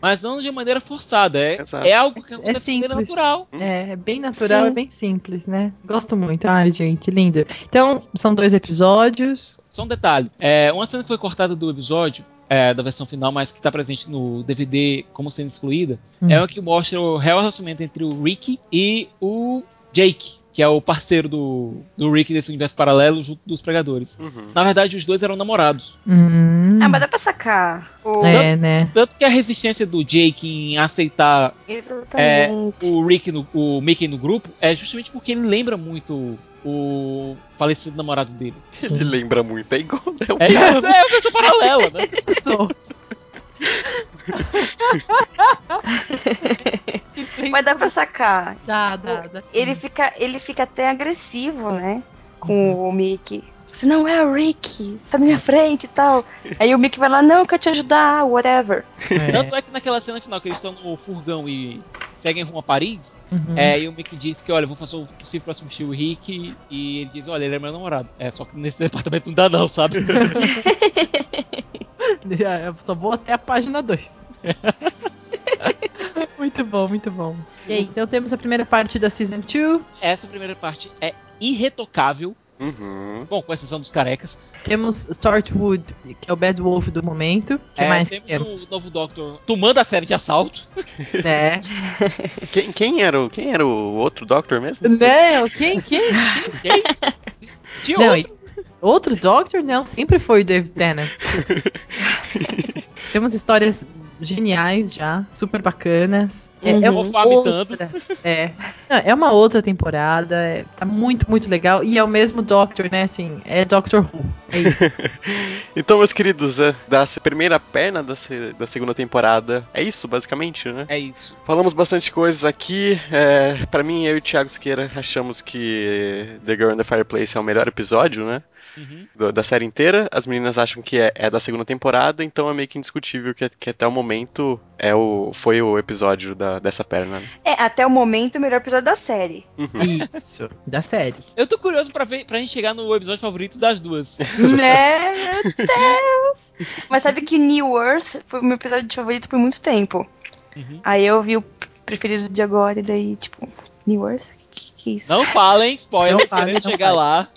Mas não de maneira forçada. É, Exato. é algo que É- é simples. natural. É, é bem natural, Sim. é bem simples, né? Gosto muito. Ai, gente, lindo. Então, são dois episódios. Só um detalhe: é, uma cena que foi cortada do episódio, é, da versão final, mas que está presente no DVD como sendo excluída, Hum. é uma que mostra o real relacionamento entre o Rick e o Jake, que é o parceiro do, do Rick desse universo paralelo junto dos pregadores. Uhum. Na verdade, os dois eram namorados. Hum, Ah, mas dá pra sacar. O... é, né? Tanto que a resistência do Jake em aceitar Exatamente. o Rick no, o Mickey no grupo é justamente porque ele lembra muito o falecido namorado dele. Ele lembra muito, é igual, né? O É, cara. é uma pessoa paralela, né? *laughs* *laughs* Mas dá pra sacar. Dá, Tipo, dá, dá. Ele fica, ele fica até agressivo, né? Com o Mickey. Você não é o Rick, você tá na minha frente e tal. Aí o Mickey vai lá, não, eu quero te ajudar, whatever. É. Tanto é que naquela cena final que eles estão no furgão e seguem rumo a Paris, Uhum. é, e o Mickey diz que, olha, vou fazer o possível pra assistir o Rick, e ele diz, olha, ele é meu namorado. É, só que nesse *laughs* departamento não dá não, sabe? *laughs* *laughs* É, Eu só vou até a página 2. *laughs* muito bom, muito bom. E aí, então temos a primeira parte da Season 2. Essa primeira parte é irretocável, Uhum. bom, com exceção dos carecas. Temos Startwood, que é o Bad Wolf do momento. que É, mais temos temos? o novo Doctor tomando a série de assalto. Né? *laughs* Quem, quem era o, quem era o outro Doctor mesmo? Não, quem, quem? Quem? Tinha Não, outro. Outro Doctor? Não, sempre foi o David Tennant. *laughs* Temos histórias geniais já, super bacanas. É, é Uhum. uma Vomitando. outra, é, Não, é uma outra temporada, é- tá muito, muito legal. E é o mesmo Doctor, né? Assim, é Doctor Who. É isso. *laughs* Então, meus queridos, é, da primeira perna da, da segunda temporada, é isso, basicamente, né? É isso. Falamos bastante coisas aqui. É, para mim, eu e o Thiago Siqueira achamos que The Girl in the Fireplace é o melhor episódio, né? Uhum. do- da série inteira. As meninas acham que é, é da segunda temporada, então é meio que indiscutível que, que até o momento é o, foi o episódio da, dessa perna. né? É, até o momento, o melhor episódio da série. Isso, da série. Eu tô curioso pra, ver, pra gente chegar no episódio favorito das duas. *laughs* né? Meu Deus! Mas sabe que New Earth foi o meu episódio favorito por muito tempo. Uhum. Aí eu vi o preferido de agora e daí, tipo, New Earth? Que, que é isso? Não falem, spoiler, Não falem, não chegar falem. lá.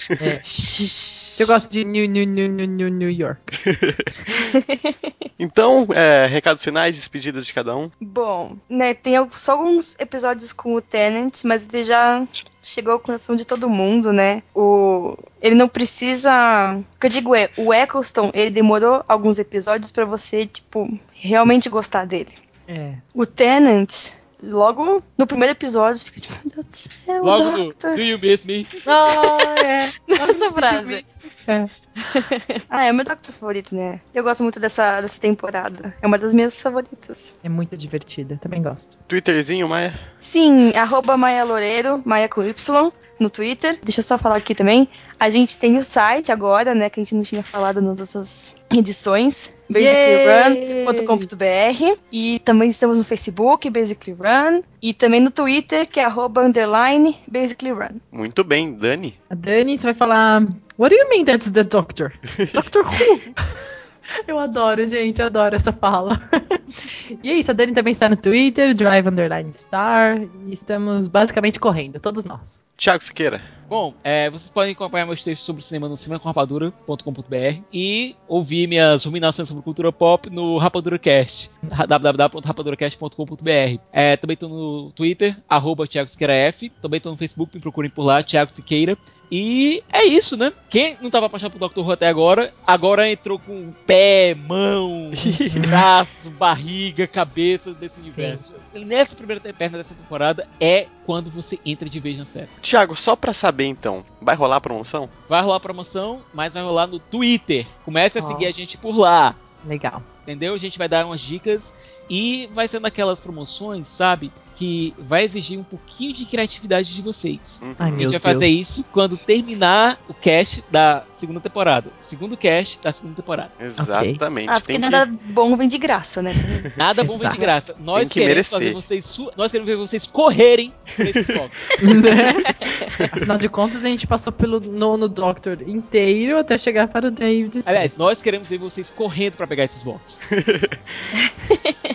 Eu gosto de New, New, New, New, New, New York. *laughs* Então, é, recados finais, despedidas de cada um. Bom, né, tem só alguns episódios com o Tenant, mas ele já chegou ao coração de todo mundo, né? O ele não precisa, o que eu digo é, o Eccleston, ele demorou alguns episódios pra você, tipo, realmente gostar dele. É. O Tenant, logo no primeiro episódio, você fica tipo, meu Deus do céu, Logo Doctor. Do You Miss Me? Ah, é. *laughs* Nossa frase. É. *laughs* Ah, é o meu Doctor favorito, né? Eu gosto muito dessa, dessa temporada. É uma das minhas favoritas. É muito divertida, também gosto. Twitterzinho, Maia. Sim, arroba Maia Loureiro, Maia com Y, no Twitter. Deixa eu só falar aqui também. A gente tem o site agora, né? Que a gente não tinha falado nas outras edições. basicallyrun.com.br E também estamos no Facebook, Basically Run. E também no Twitter, que é arroba underline Basically Run. Muito bem, Dani. A Dani, você vai falar. What do you mean that's the Doctor? *laughs* Doctor Who? Eu adoro, gente, adoro essa fala. *laughs* e é isso, a Dani também está no Twitter, Drive Underline Star, e estamos basicamente correndo, todos nós. Thiago Siqueira. Bom, é, vocês podem acompanhar meus textos sobre cinema no cinemacorrapadura.com.br e ouvir minhas ruminações sobre cultura pop no RapaduraCast, www.rapaduracast.com.br. É, também estou no Twitter, arroba Thiago Siqueira F. Também estou no Facebook, me procurem por lá, Thiago Siqueira. E é isso, né? Quem não estava apaixonado por Dr. Who até agora, agora entrou com pé, mão, *laughs* braço, barriga, cabeça desse universo. E nessa primeira perna dessa temporada é quando você entra de vez na série. Thiago, só pra saber então, vai rolar a promoção? Vai rolar promoção, mas vai rolar no Twitter. Comece a Ó. seguir a gente por lá. Legal. Entendeu? A gente vai dar umas dicas e vai ser daquelas promoções, sabe? Que vai exigir um pouquinho de criatividade de vocês. Uhum. Ai, A gente vai fazer Deus. isso quando terminar o cast da segunda temporada. O segundo cast da segunda temporada. Exatamente. Ah, porque tem que- nada bom vem de graça, né? Nada bom vem de graça. Nós que queremos merecer. fazer vocês su- nós queremos ver vocês correrem por esses *laughs* focos. Né? Afinal de contas, a gente passou pelo nono Doctor inteiro até chegar para o David. Aliás, nós queremos ver vocês correndo pra pegar esses votos. *laughs*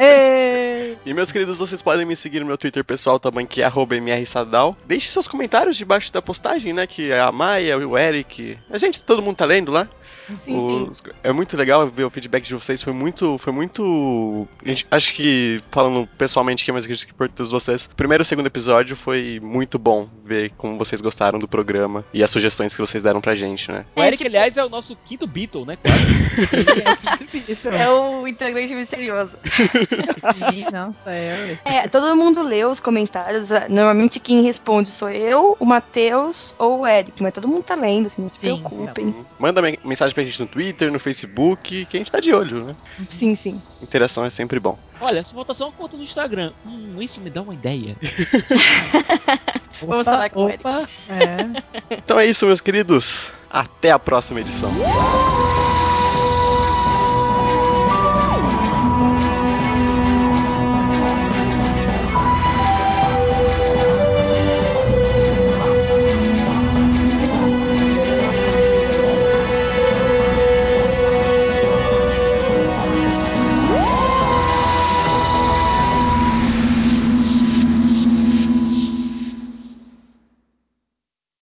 É. E meus queridos, vocês podem me seguir no meu Twitter pessoal também, que é arroba mrsadal. Deixe seus comentários debaixo da postagem, né? Que a Maia, o Eric. A gente, todo mundo tá lendo lá. Sim, sim. Os- É muito legal ver o feedback de vocês. Foi muito. Foi muito. gente- acho que, falando pessoalmente aqui, mas acredito que por todos vocês, o primeiro e o segundo episódio foi muito bom ver como vocês gostaram do programa e as sugestões que vocês deram pra gente, né? O É, Eric, tipo- aliás, é o nosso quinto Beatle, né? Quase. *laughs* É o integrante misterioso. *laughs* Sim, nossa, é. É, todo mundo lê os comentários. ah, Normalmente quem responde sou eu, o Matheus ou o Eric, mas todo mundo tá lendo, assim, não se Sim, preocupem. Manda me- mensagem pra gente no Twitter, no Facebook, que a gente tá de olho, né? Sim, sim. Interação é sempre bom. Olha, essa votação uma conta no Instagram. Hum, isso me dá uma ideia. *laughs* Vamos falar com o Eric. opa, É. Então é isso, meus queridos. Até a próxima edição.